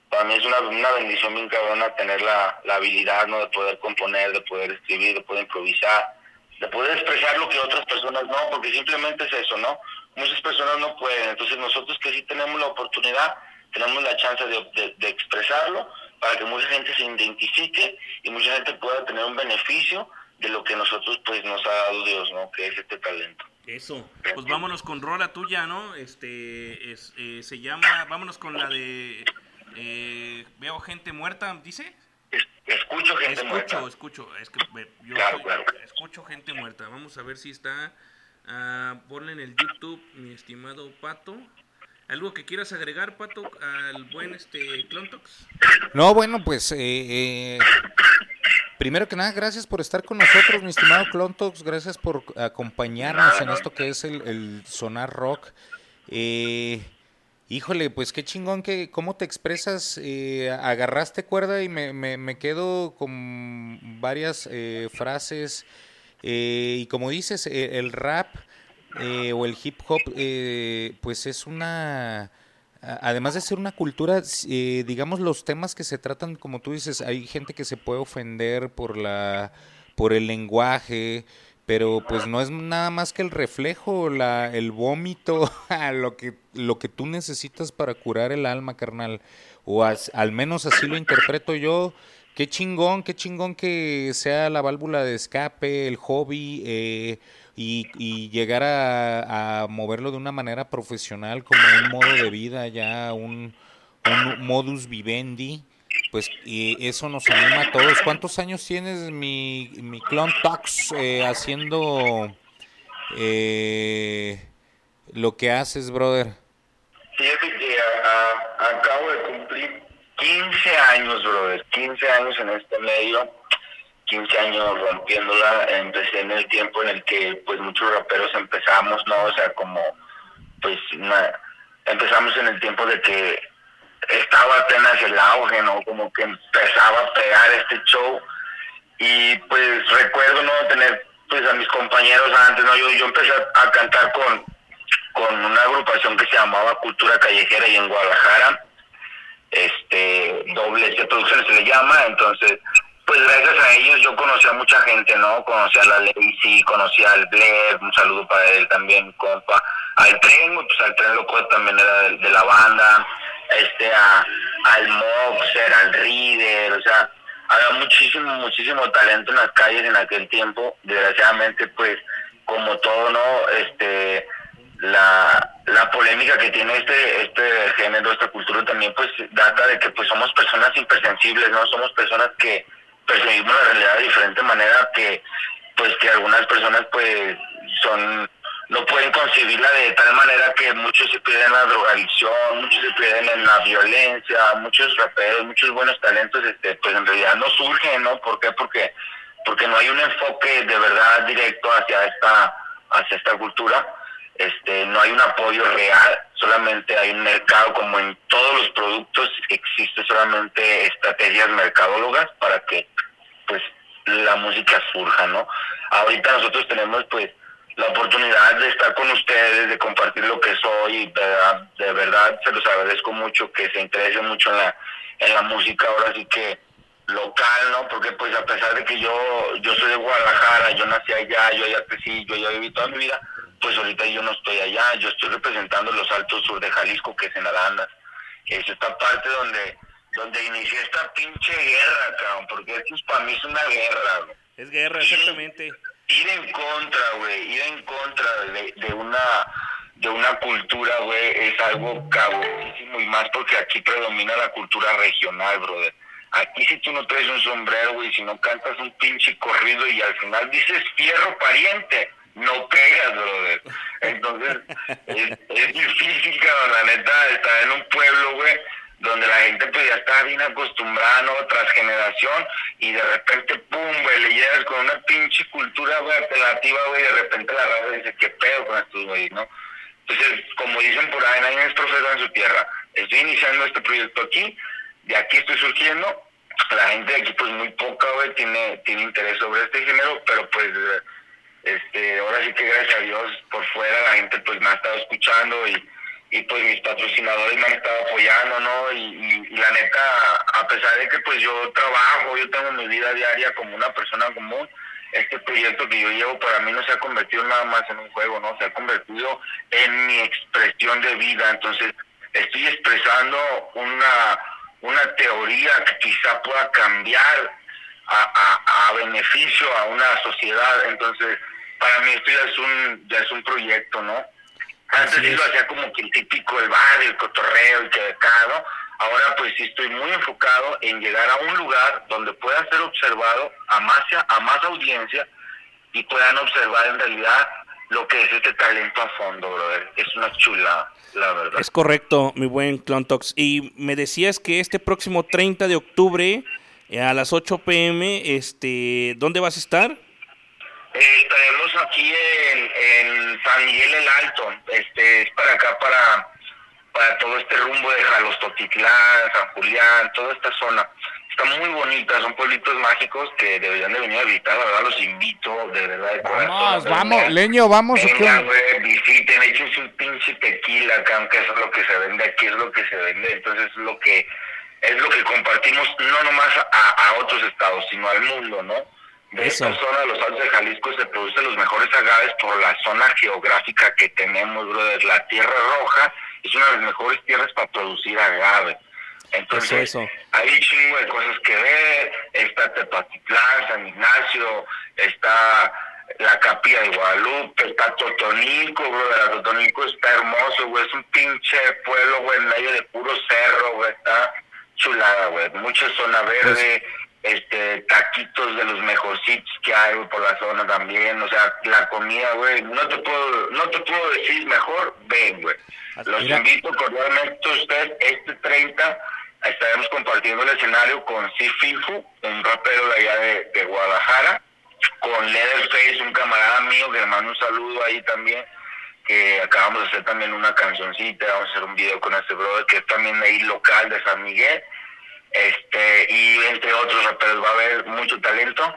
para mí es una, una bendición bien cabrona tener la, la habilidad, ¿no? De poder componer, de poder escribir, de poder improvisar, de poder expresar lo que otras personas no, porque simplemente es eso, ¿no? Muchas personas no pueden, entonces nosotros que sí tenemos la oportunidad, tenemos la chance de, de- de expresarlo para que mucha gente se identifique y mucha gente pueda tener un beneficio de lo que nosotros pues nos ha dado Dios, ¿no? Que es este talento. Eso. Pues vámonos con rola tuya, ¿no? Este, es, eh, se llama, vámonos con la de, eh, veo gente muerta, ¿dice? Escucho gente escucho, muerta. Escucho, es que yo Claro, soy- claro. escucho gente muerta. Vamos a ver si está, ah, ponle en el YouTube, mi estimado Pato. ¿Algo que quieras agregar, Pato, al buen este Clontox? No, bueno, pues eh, eh, primero que nada, gracias por estar con nosotros, mi estimado Clontox, gracias por acompañarnos en esto que es el, el sonar rock. Eh, híjole, pues qué chingón que, ¿cómo te expresas? Eh, agarraste cuerda y me, me, quedo con varias eh, frases. eh, y como dices, eh, el rap eh, o el hip hop, pues es una... Además de ser una cultura, eh, digamos los temas que se tratan, como tú dices, hay gente que se puede ofender por la, por el lenguaje, pero pues no es nada más que el reflejo, la, el vómito, [LAUGHS] lo que, lo que tú necesitas para curar el alma, carnal. O al menos así lo interpreto yo. Qué chingón, qué chingón que sea la válvula de escape, el hobby, eh, y, y llegar a, a moverlo de una manera profesional como un modo de vida, ya un, modus vivendi, pues y eso nos anima a todos. ¿Cuántos años tienes mi, mi clon Tox eh, haciendo eh, lo que haces, brother? Fíjate que acabo de cumplir 15 años, brother, 15 años en este medio, 15 años rompiéndola, empecé en el tiempo en el que pues muchos raperos empezamos, ¿no? O sea, como pues empezamos en el tiempo de que estaba apenas el auge, ¿no? Como que empezaba a pegar este show y pues recuerdo, ¿no? Tener pues a mis compañeros antes, ¿no? Yo, yo empecé a cantar con, con una agrupación que se llamaba Cultura Callejera y en Guadalajara, este, doble C Producciones se le llama, entonces, pues gracias a ellos yo conocí a mucha gente, ¿no? Conocí a la Lazy, conocí al Blair, un saludo para él también, compa, al Tren, pues al Tren Loco también era de, de la banda, este, a, al Moxer, al Reader, o sea, había muchísimo, muchísimo talento en las calles en aquel tiempo, desgraciadamente, pues, como todo, ¿no? Este, la, la polémica que tiene este este género, esta cultura también pues data de que pues somos personas hipersensibles, ¿no? Somos personas que percibimos la realidad de diferente manera que pues que algunas personas pues son no pueden concebirla de tal manera que muchos se pierden en la drogadicción, muchos se pierden en la violencia, muchos raperos, muchos buenos talentos este pues en realidad no surgen, ¿no? ¿Por qué? Porque porque no hay un enfoque de verdad directo hacia esta hacia esta cultura este no hay un apoyo real solamente hay un mercado como en todos los productos existe solamente estrategias mercadólogas para que pues la música surja no ahorita nosotros tenemos pues la oportunidad de estar con ustedes, de compartir lo que soy. y De de verdad se los agradezco mucho que se interesen mucho en la, en la música. Ahora sí que local, ¿no? Porque pues a pesar de que yo yo soy de Guadalajara, yo nací allá, yo ya crecí, yo ya viví toda mi vida, pues ahorita yo no estoy allá, yo estoy representando los altos sur de Jalisco, que es en Arandas. Es esta parte donde donde inicié esta pinche guerra, cabrón, porque esto es para mí es una guerra, güey. Es guerra, exactamente. Ir en contra, güey, ir en contra de, de una de una cultura, güey, es algo cabronísimo y más porque aquí predomina la cultura regional, brother. Aquí si tú no traes un sombrero, güey, si no cantas un pinche corrido y al final dices fierro pariente, no pegas, brother. Entonces, es, es difícil, cabrón, la neta, estar en un pueblo, güey, donde la gente pues ya está bien acostumbrada, ¿no? Tras generación, y de repente, pum, güey, le llegas con una pinche cultura, güey, alternativa, güey, y de repente la raza dice, ¿qué pedo con estos güeyes, no? Entonces, como dicen por ahí, nadie es profeta en su tierra. Estoy iniciando este proyecto aquí, de aquí estoy surgiendo. La gente de aquí, pues muy poca, güey, tiene, tiene interés sobre este género, pero pues, este, ahora sí que gracias a Dios, por fuera la gente pues me ha estado escuchando y, y pues mis patrocinadores me han estado apoyando, ¿no? Y, y- y la neta, a pesar de que pues yo trabajo, yo tengo mi vida diaria como una persona común, este proyecto que yo llevo para mí no se ha convertido nada más en un juego, ¿no? Se ha convertido en mi expresión de vida. Entonces, estoy expresando una, una teoría que quizá pueda cambiar a, a, a beneficio a una sociedad. Entonces, para mí esto ya es un, ya es un proyecto, ¿no? Antes sí lo hacía como que el típico, el bar, el cotorreo, y que acá, ¿no? Ahora pues sí estoy muy enfocado en llegar a un lugar donde pueda ser observado a más, a más audiencia y puedan observar en realidad lo que es este talento a fondo, brother. Es una chula, la verdad. Es correcto, mi buen Clontox. Y me decías que este próximo 30 de octubre eh, a las 8 pm, este, ¿dónde vas a estar? Eh, estaremos aquí en, en San Miguel el Alto, este es para acá, para, para todo este rumbo de Jalostotitlán, San Julián, toda esta zona. Está muy bonita, son pueblitos mágicos que deberían de venir a visitar, la verdad los invito, de verdad, de corazón. Vamos, de vamos, verdad. leño, vamos. visiten, échense un pinche tequila acá, aunque eso es lo que se vende aquí, es lo que se vende, entonces es lo que es lo que compartimos no nomás a, a otros estados, sino al mundo, ¿no? De Eso. esta zona de los Altos de Jalisco se producen los mejores agaves por la zona geográfica que tenemos, brother. La Tierra Roja es una de las mejores tierras para producir agave. Entonces, Eso, eso. hay un chingo de cosas que ver. Está Tepatitlán, San Ignacio, está la Capilla de Guadalupe, está Totonilco, brother. La Totonilco está hermoso, güey. Es un pinche pueblo, güey, en medio de puro cerro, güey. Está chulada, güey. Mucha zona verde. Este taquitos de los mejorcitos que hay por la zona también, o sea, la comida, güey, no te puedo no te puedo decir mejor, ven, güey. Los Mira. invito cordialmente a ustedes este 30 estaremos compartiendo el escenario con Sififu, un rapero de allá de, de Guadalajara, con Leatherface, un camarada mío que le mando un saludo ahí también, que acabamos de hacer también una cancioncita, vamos a hacer un video con este brother que es también ahí local de San Miguel, este y entre otros raperos va a haber mucho talento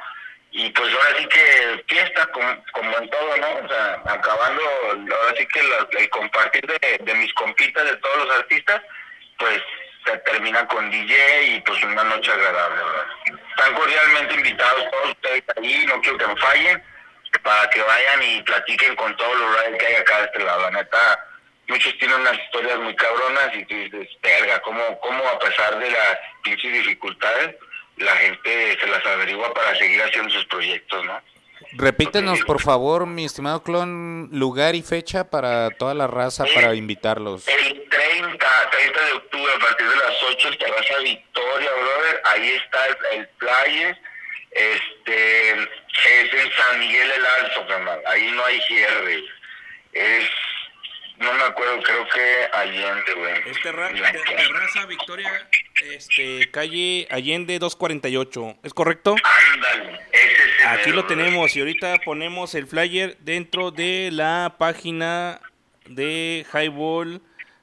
y pues ahora sí que fiesta como, como en todo, ¿no? O sea, acabando, ahora sí que la- el compartir de, mis compitas de todos los artistas, pues se termina con DJ y pues una noche agradable. Están cordialmente invitados todos ustedes ahí, no quiero que me fallen, para que vayan y platiquen con todos los riders que hay acá de este lado. La neta, muchos tienen unas historias muy cabronas y tú dices, verga, ¿cómo, cómo a pesar de las pinches dificultades, la gente se las averigua para seguir haciendo sus proyectos, ¿no? Repítenos, por favor, mi estimado clon, lugar y fecha para toda la raza para invitarlos. El 30, 30 de octubre, a partir de las 8, en Terraza Victoria, brother. Ahí está el, el. Este, es en San Miguel el Alto, carnal. Ahí no hay cierre. Es, no me acuerdo, creo que Allende, güey. Es Terra- Terraza Victoria, este, calle Allende 248, ¿es correcto? Ándale, ese es el Aquí lo tenemos y ahorita ponemos el flyer dentro de la página de Highball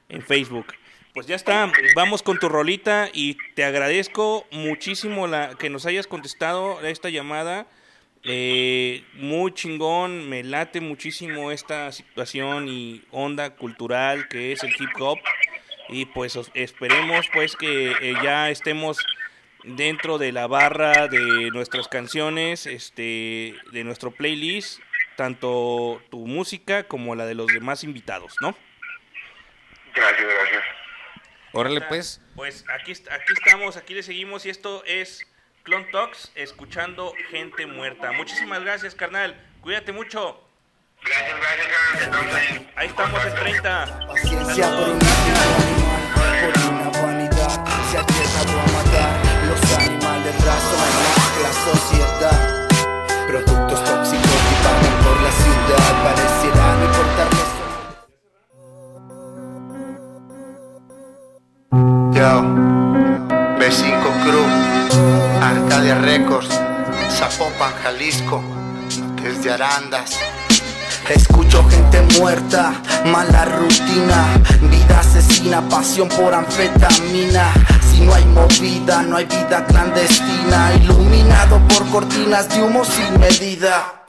en Facebook. Pues ya está, vamos con tu rolita y te agradezco muchísimo la que nos hayas contestado a esta llamada Eh, muy chingón, me late muchísimo esta situación y onda cultural que es el hip hop. Y pues os- esperemos pues que eh, ya estemos dentro de la barra de nuestras canciones, este, de nuestro playlist, tanto tu música como la de los demás invitados, ¿no? Gracias, gracias. Órale, pues. Pues aquí, aquí estamos, aquí le seguimos y esto es Clon Talks, escuchando gente muerta. Muchísimas gracias, carnal. Cuídate mucho. Gracias, gracias, carnal. Estamos ahí. Ahí estamos el 30. Paciencia por Jalisco, desde Arandas. Escucho gente muerta, mala rutina, vida asesina, pasión por anfetamina. Si no hay movida, no hay vida clandestina, iluminado por cortinas de humo sin medida.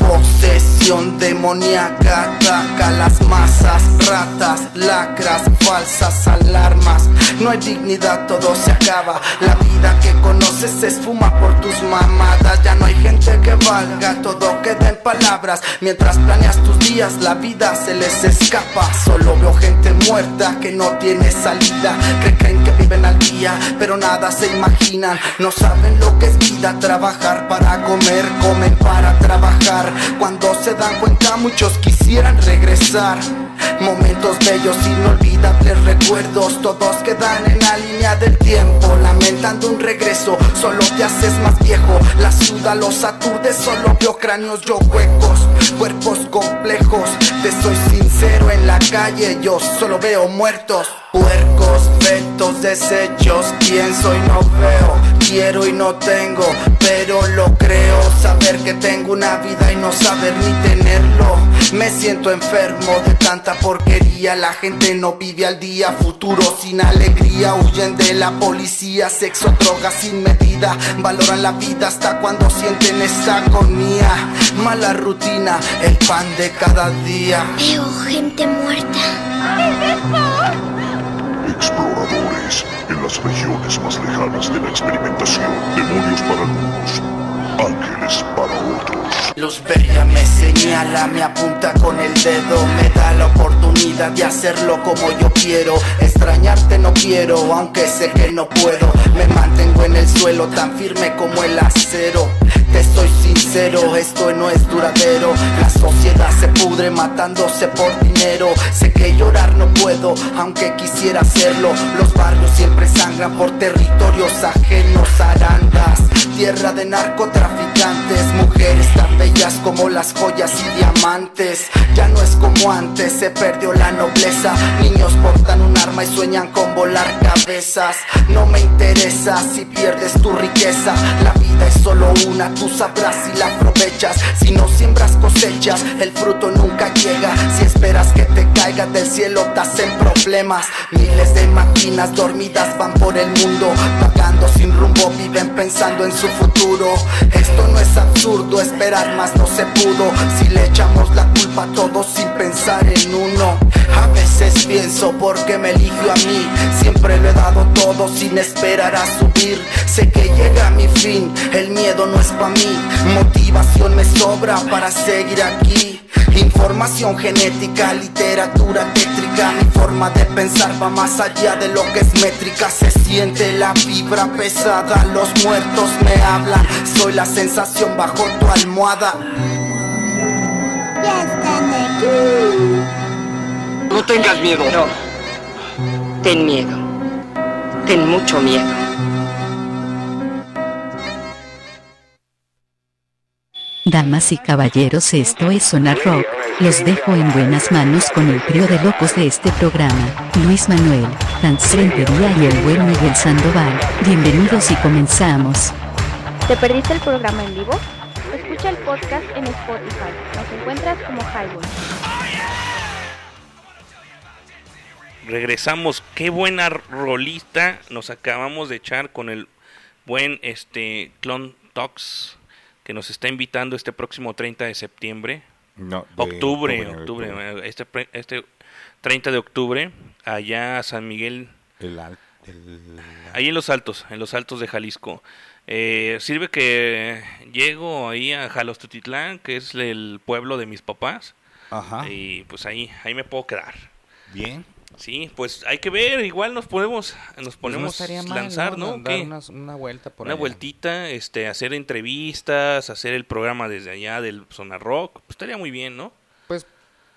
Demoníaca, ataca las masas, ratas, lacras, falsas alarmas. No hay dignidad, todo se acaba. La vida que conoces se esfuma por tus mamadas. Ya no hay gente que valga, todo queda en palabras. Mientras planeas tus días, la vida se les escapa. Solo veo gente muerta que no tiene salida. Creen que viven al día, pero nada se imaginan. No saben lo que es vida, trabajar para comer, comen para trabajar. Cuando se dan cuenta, muchos quisieran regresar. Momentos bellos, inolvidables recuerdos, todos quedan en la línea del tiempo, lamentando un regreso, solo te haces más viejo, la ciudad los aturde, solo veo cráneos yo huecos, cuerpos complejos, te soy sincero en la calle, yo solo veo muertos, puercos, fetos, desechos, pienso y no veo, quiero y no tengo, pero lo creo, saber que tengo una vida y no saber ni tenerlo, me siento enfermo de tanta porquería, la gente no vive al día, futuro sin alegría, huyen de la policía, sexo, drogas sin medida, valoran la vida hasta cuando sienten esta agonía, mala rutina, el pan de cada día. Veo gente muerta. Exploradores en las regiones más lejanas de la experimentación. Demonios para algunos, ángeles para otros. Luz bella me señala, me apunta con el dedo, me da la oportunidad de hacerlo como yo quiero. Extrañarte no quiero, aunque sé que no puedo. Me mantengo en el suelo tan firme como el acero. Te soy sincero, esto no es duradero. La sociedad se pudre matándose por dinero. Sé que llorar no puedo, aunque quisiera hacerlo. Los barrios siempre sangran por territorios ajenos, arandas. Tierra de narcotraficantes, mujeres tan bellas como las joyas y diamantes. Ya no es como antes, se perdió la nobleza. Niños portan un arma y sueñan con volar cabezas. No me interesa si pierdes tu riqueza. La vida es solo una, tú sabrás si la aprovechas. Si no siembras cosechas, el fruto nunca llega. Si esperas que te caiga del cielo, te hacen problemas. Miles de máquinas dormidas van por el mundo, vagando sin rumbo, viven pensando en su futuro. Esto no es absurdo, esperar más no se pudo. Si le echamos la culpa a todos sin pensar en uno. A veces pienso por qué me eligió a mí. Siempre lo he dado todo sin esperar a subir. Sé que llega mi fin, el miedo no es para mí. Motivación me sobra para seguir aquí. Información genética, literatura tétrica. Mi forma de pensar va más allá de lo que es métrica. Se siente la vibra pesada. Los muertos me hablan. Soy la sensación bajo tu almohada. Ya están aquí. No tengas miedo. No. Ten miedo. Ten mucho miedo. Damas y caballeros, esto es Sonar Rock. Los dejo en buenas manos con el trío de locos de este programa, Luis Manuel, Rentería y el buen Miguel Sandoval. Bienvenidos y comenzamos. ¿Te perdiste el programa en vivo? Escucha el podcast en Spotify. Nos encuentras como Highball. Regresamos, qué buena rolista nos acabamos de echar con el buen este Clon Talks que nos está invitando este próximo 30 de septiembre. No, de octubre, octubre, octubre, octubre. eh, Este, este 30 de octubre, allá a San Miguel. El, al- el- Ahí en los altos, en los altos de Jalisco. Eh, sirve que llego ahí a Jalostutitlán, que es el pueblo de mis papás. Ajá. Y pues ahí, ahí me puedo quedar. Bien. Sí, pues hay que ver, igual nos podemos, nos Pues no ponemos lanzar, ¿no? Dar una vuelta por una allá. vueltita, este, hacer entrevistas, hacer el programa desde allá del Sonar Rock, pues estaría muy bien, ¿no?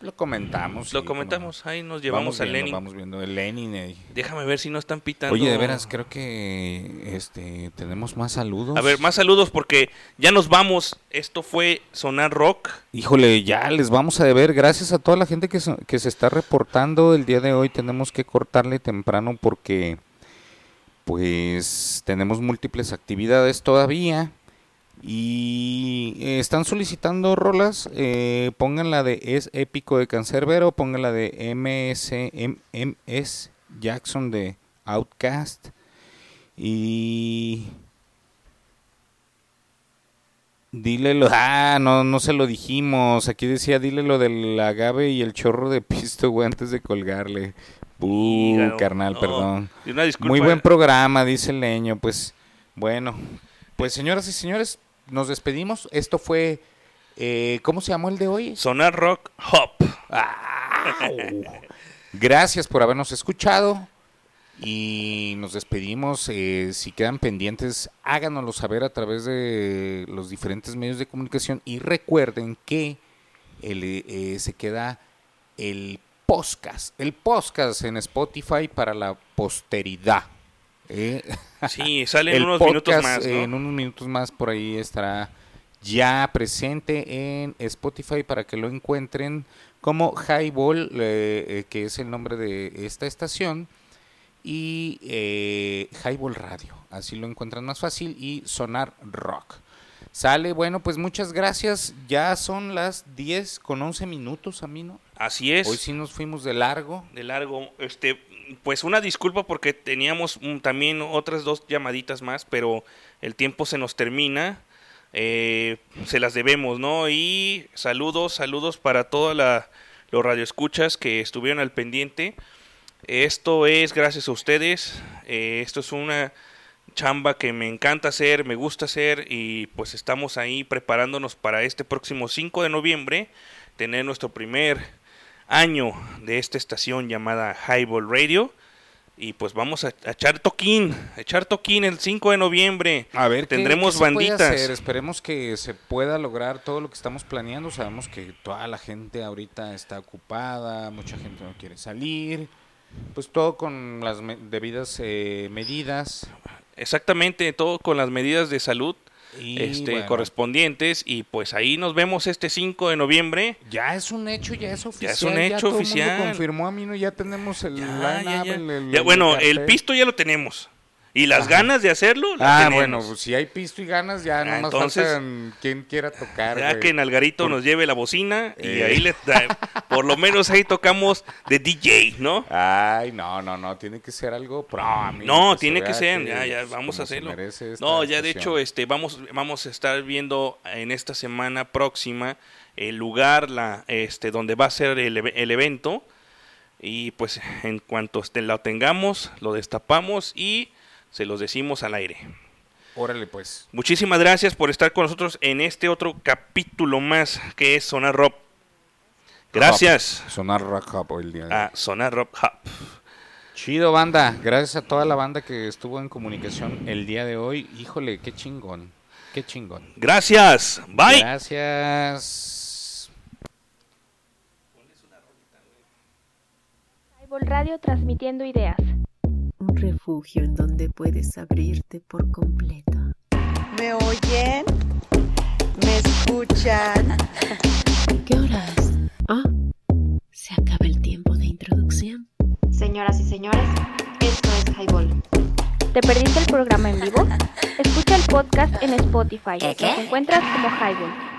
Lo comentamos. Lo sí, comentamos, ahí nos llevamos Vamos a viendo, Lenin. Vamos viendo el Lenin. eh. Déjame ver si no están pitando. Oye, de veras, creo que este tenemos más saludos. A ver, más saludos porque ya nos vamos. Esto fue Sonar Rock. Híjole, ya les vamos a deber. Gracias a toda la gente que se, que se está reportando el día de hoy. Tenemos que cortarle temprano porque, pues, tenemos múltiples actividades todavía. Y eh, están solicitando rolas. Eh, pongan la de Es Épico de Cancerbero. Pongan la de MS, M- MS Jackson de Outcast. Y. Dile lo, ah, no, no se lo dijimos. Aquí decía, dile lo del agave y el chorro de [LAUGHS] pisto, güey, antes de colgarle. Hígado, carnal, no. perdón. Una. Muy buen programa, dice el leño. Pues, bueno. Pues, señoras y señores, nos despedimos. Esto fue, eh, ¿cómo se llamó el de hoy? Sonar Rock Hop. Gracias por habernos escuchado y nos despedimos. Eh, si quedan pendientes, háganoslo saber a través de los diferentes medios de comunicación y recuerden que el, eh, se queda el podcast, el podcast en Spotify para la posteridad. ¿Eh? Sí, sale [LAUGHS] en unos minutos más, ¿no? En unos minutos más por ahí estará ya presente en Spotify para que lo encuentren como Highball, eh, eh, que es el nombre de esta estación, y eh, Highball Radio. Así lo encuentran más fácil y Sonar Rock. Sale, bueno, pues muchas gracias. Ya son las 10 con 11 minutos, a mí, ¿no? Así es. Hoy sí nos fuimos de largo. de largo. Este, pues una disculpa porque teníamos mm, también otras dos llamaditas más, pero el tiempo se nos termina. Eh, se las debemos, ¿no? Y saludos, saludos para todos los radioescuchas que estuvieron al pendiente. Esto es gracias a ustedes. Eh, esto es una chamba que me encanta hacer, me gusta hacer y pues estamos ahí preparándonos para este próximo 5 de noviembre tener nuestro primer año de esta estación llamada Highball Radio. Y pues vamos a, a echar toquín, a echar toquín el 5 de noviembre. A ver, ¿qué- tendremos qué se puede banditas. hacer? Esperemos que se pueda lograr todo lo que estamos planeando. Sabemos que toda la gente ahorita está ocupada, mucha gente no quiere salir. Pues todo con las me- debidas eh, medidas. Exactamente, todo con las medidas de salud Y este, bueno. correspondientes. Y pues ahí nos vemos este 5 de noviembre. Ya es un hecho, ya es oficial. Ya es un hecho todo mundo oficial. confirmó a mí, ¿no? Ya tenemos el Ya, line-up, ya, ya. el- el- Ya, bueno, el pisto ya lo tenemos. Y las Ajá. ganas de hacerlo, las Ah, tenemos. bueno, pues si hay pisto y ganas, ya no más entonces- faltan quien quiera tocar. Ya que en Algarito nos lleve la bocina y Eh. ahí le por lo menos ahí tocamos de DJ, ¿no? Ay, no, no, no, tiene que ser algo pro, amigo, No, tiene que ser, ya, ya, vamos a hacerlo. No, ya de hecho, este, vamos, vamos a estar viendo en esta semana próxima el lugar, la, este, donde va a ser el, el evento y pues en cuanto este, lo tengamos, lo destapamos y se los decimos al aire. Órale, pues. Muchísimas gracias por estar con nosotros en este otro capítulo más que es Sonar Rock. Gracias Hop, Sonar Rock Hop el día de hoy. a Sonar Rock Hub. Chido, banda. Gracias a toda la banda que estuvo en comunicación el día de hoy. Híjole, qué chingón. Qué chingón. Gracias. Bye. Gracias. Radio transmitiendo ideas. Un refugio en donde puedes abrirte por completo. ¿Me oyen? ¿Me escuchan? [LAUGHS] ¿Qué horas? Ah, se acaba el tiempo de introducción. Señoras y señores, esto es Highball. ¿Te perdiste el programa en vivo? [LAUGHS] Escucha el podcast en Spotify. ¿Qué, qué? Nos encuentras como Highball.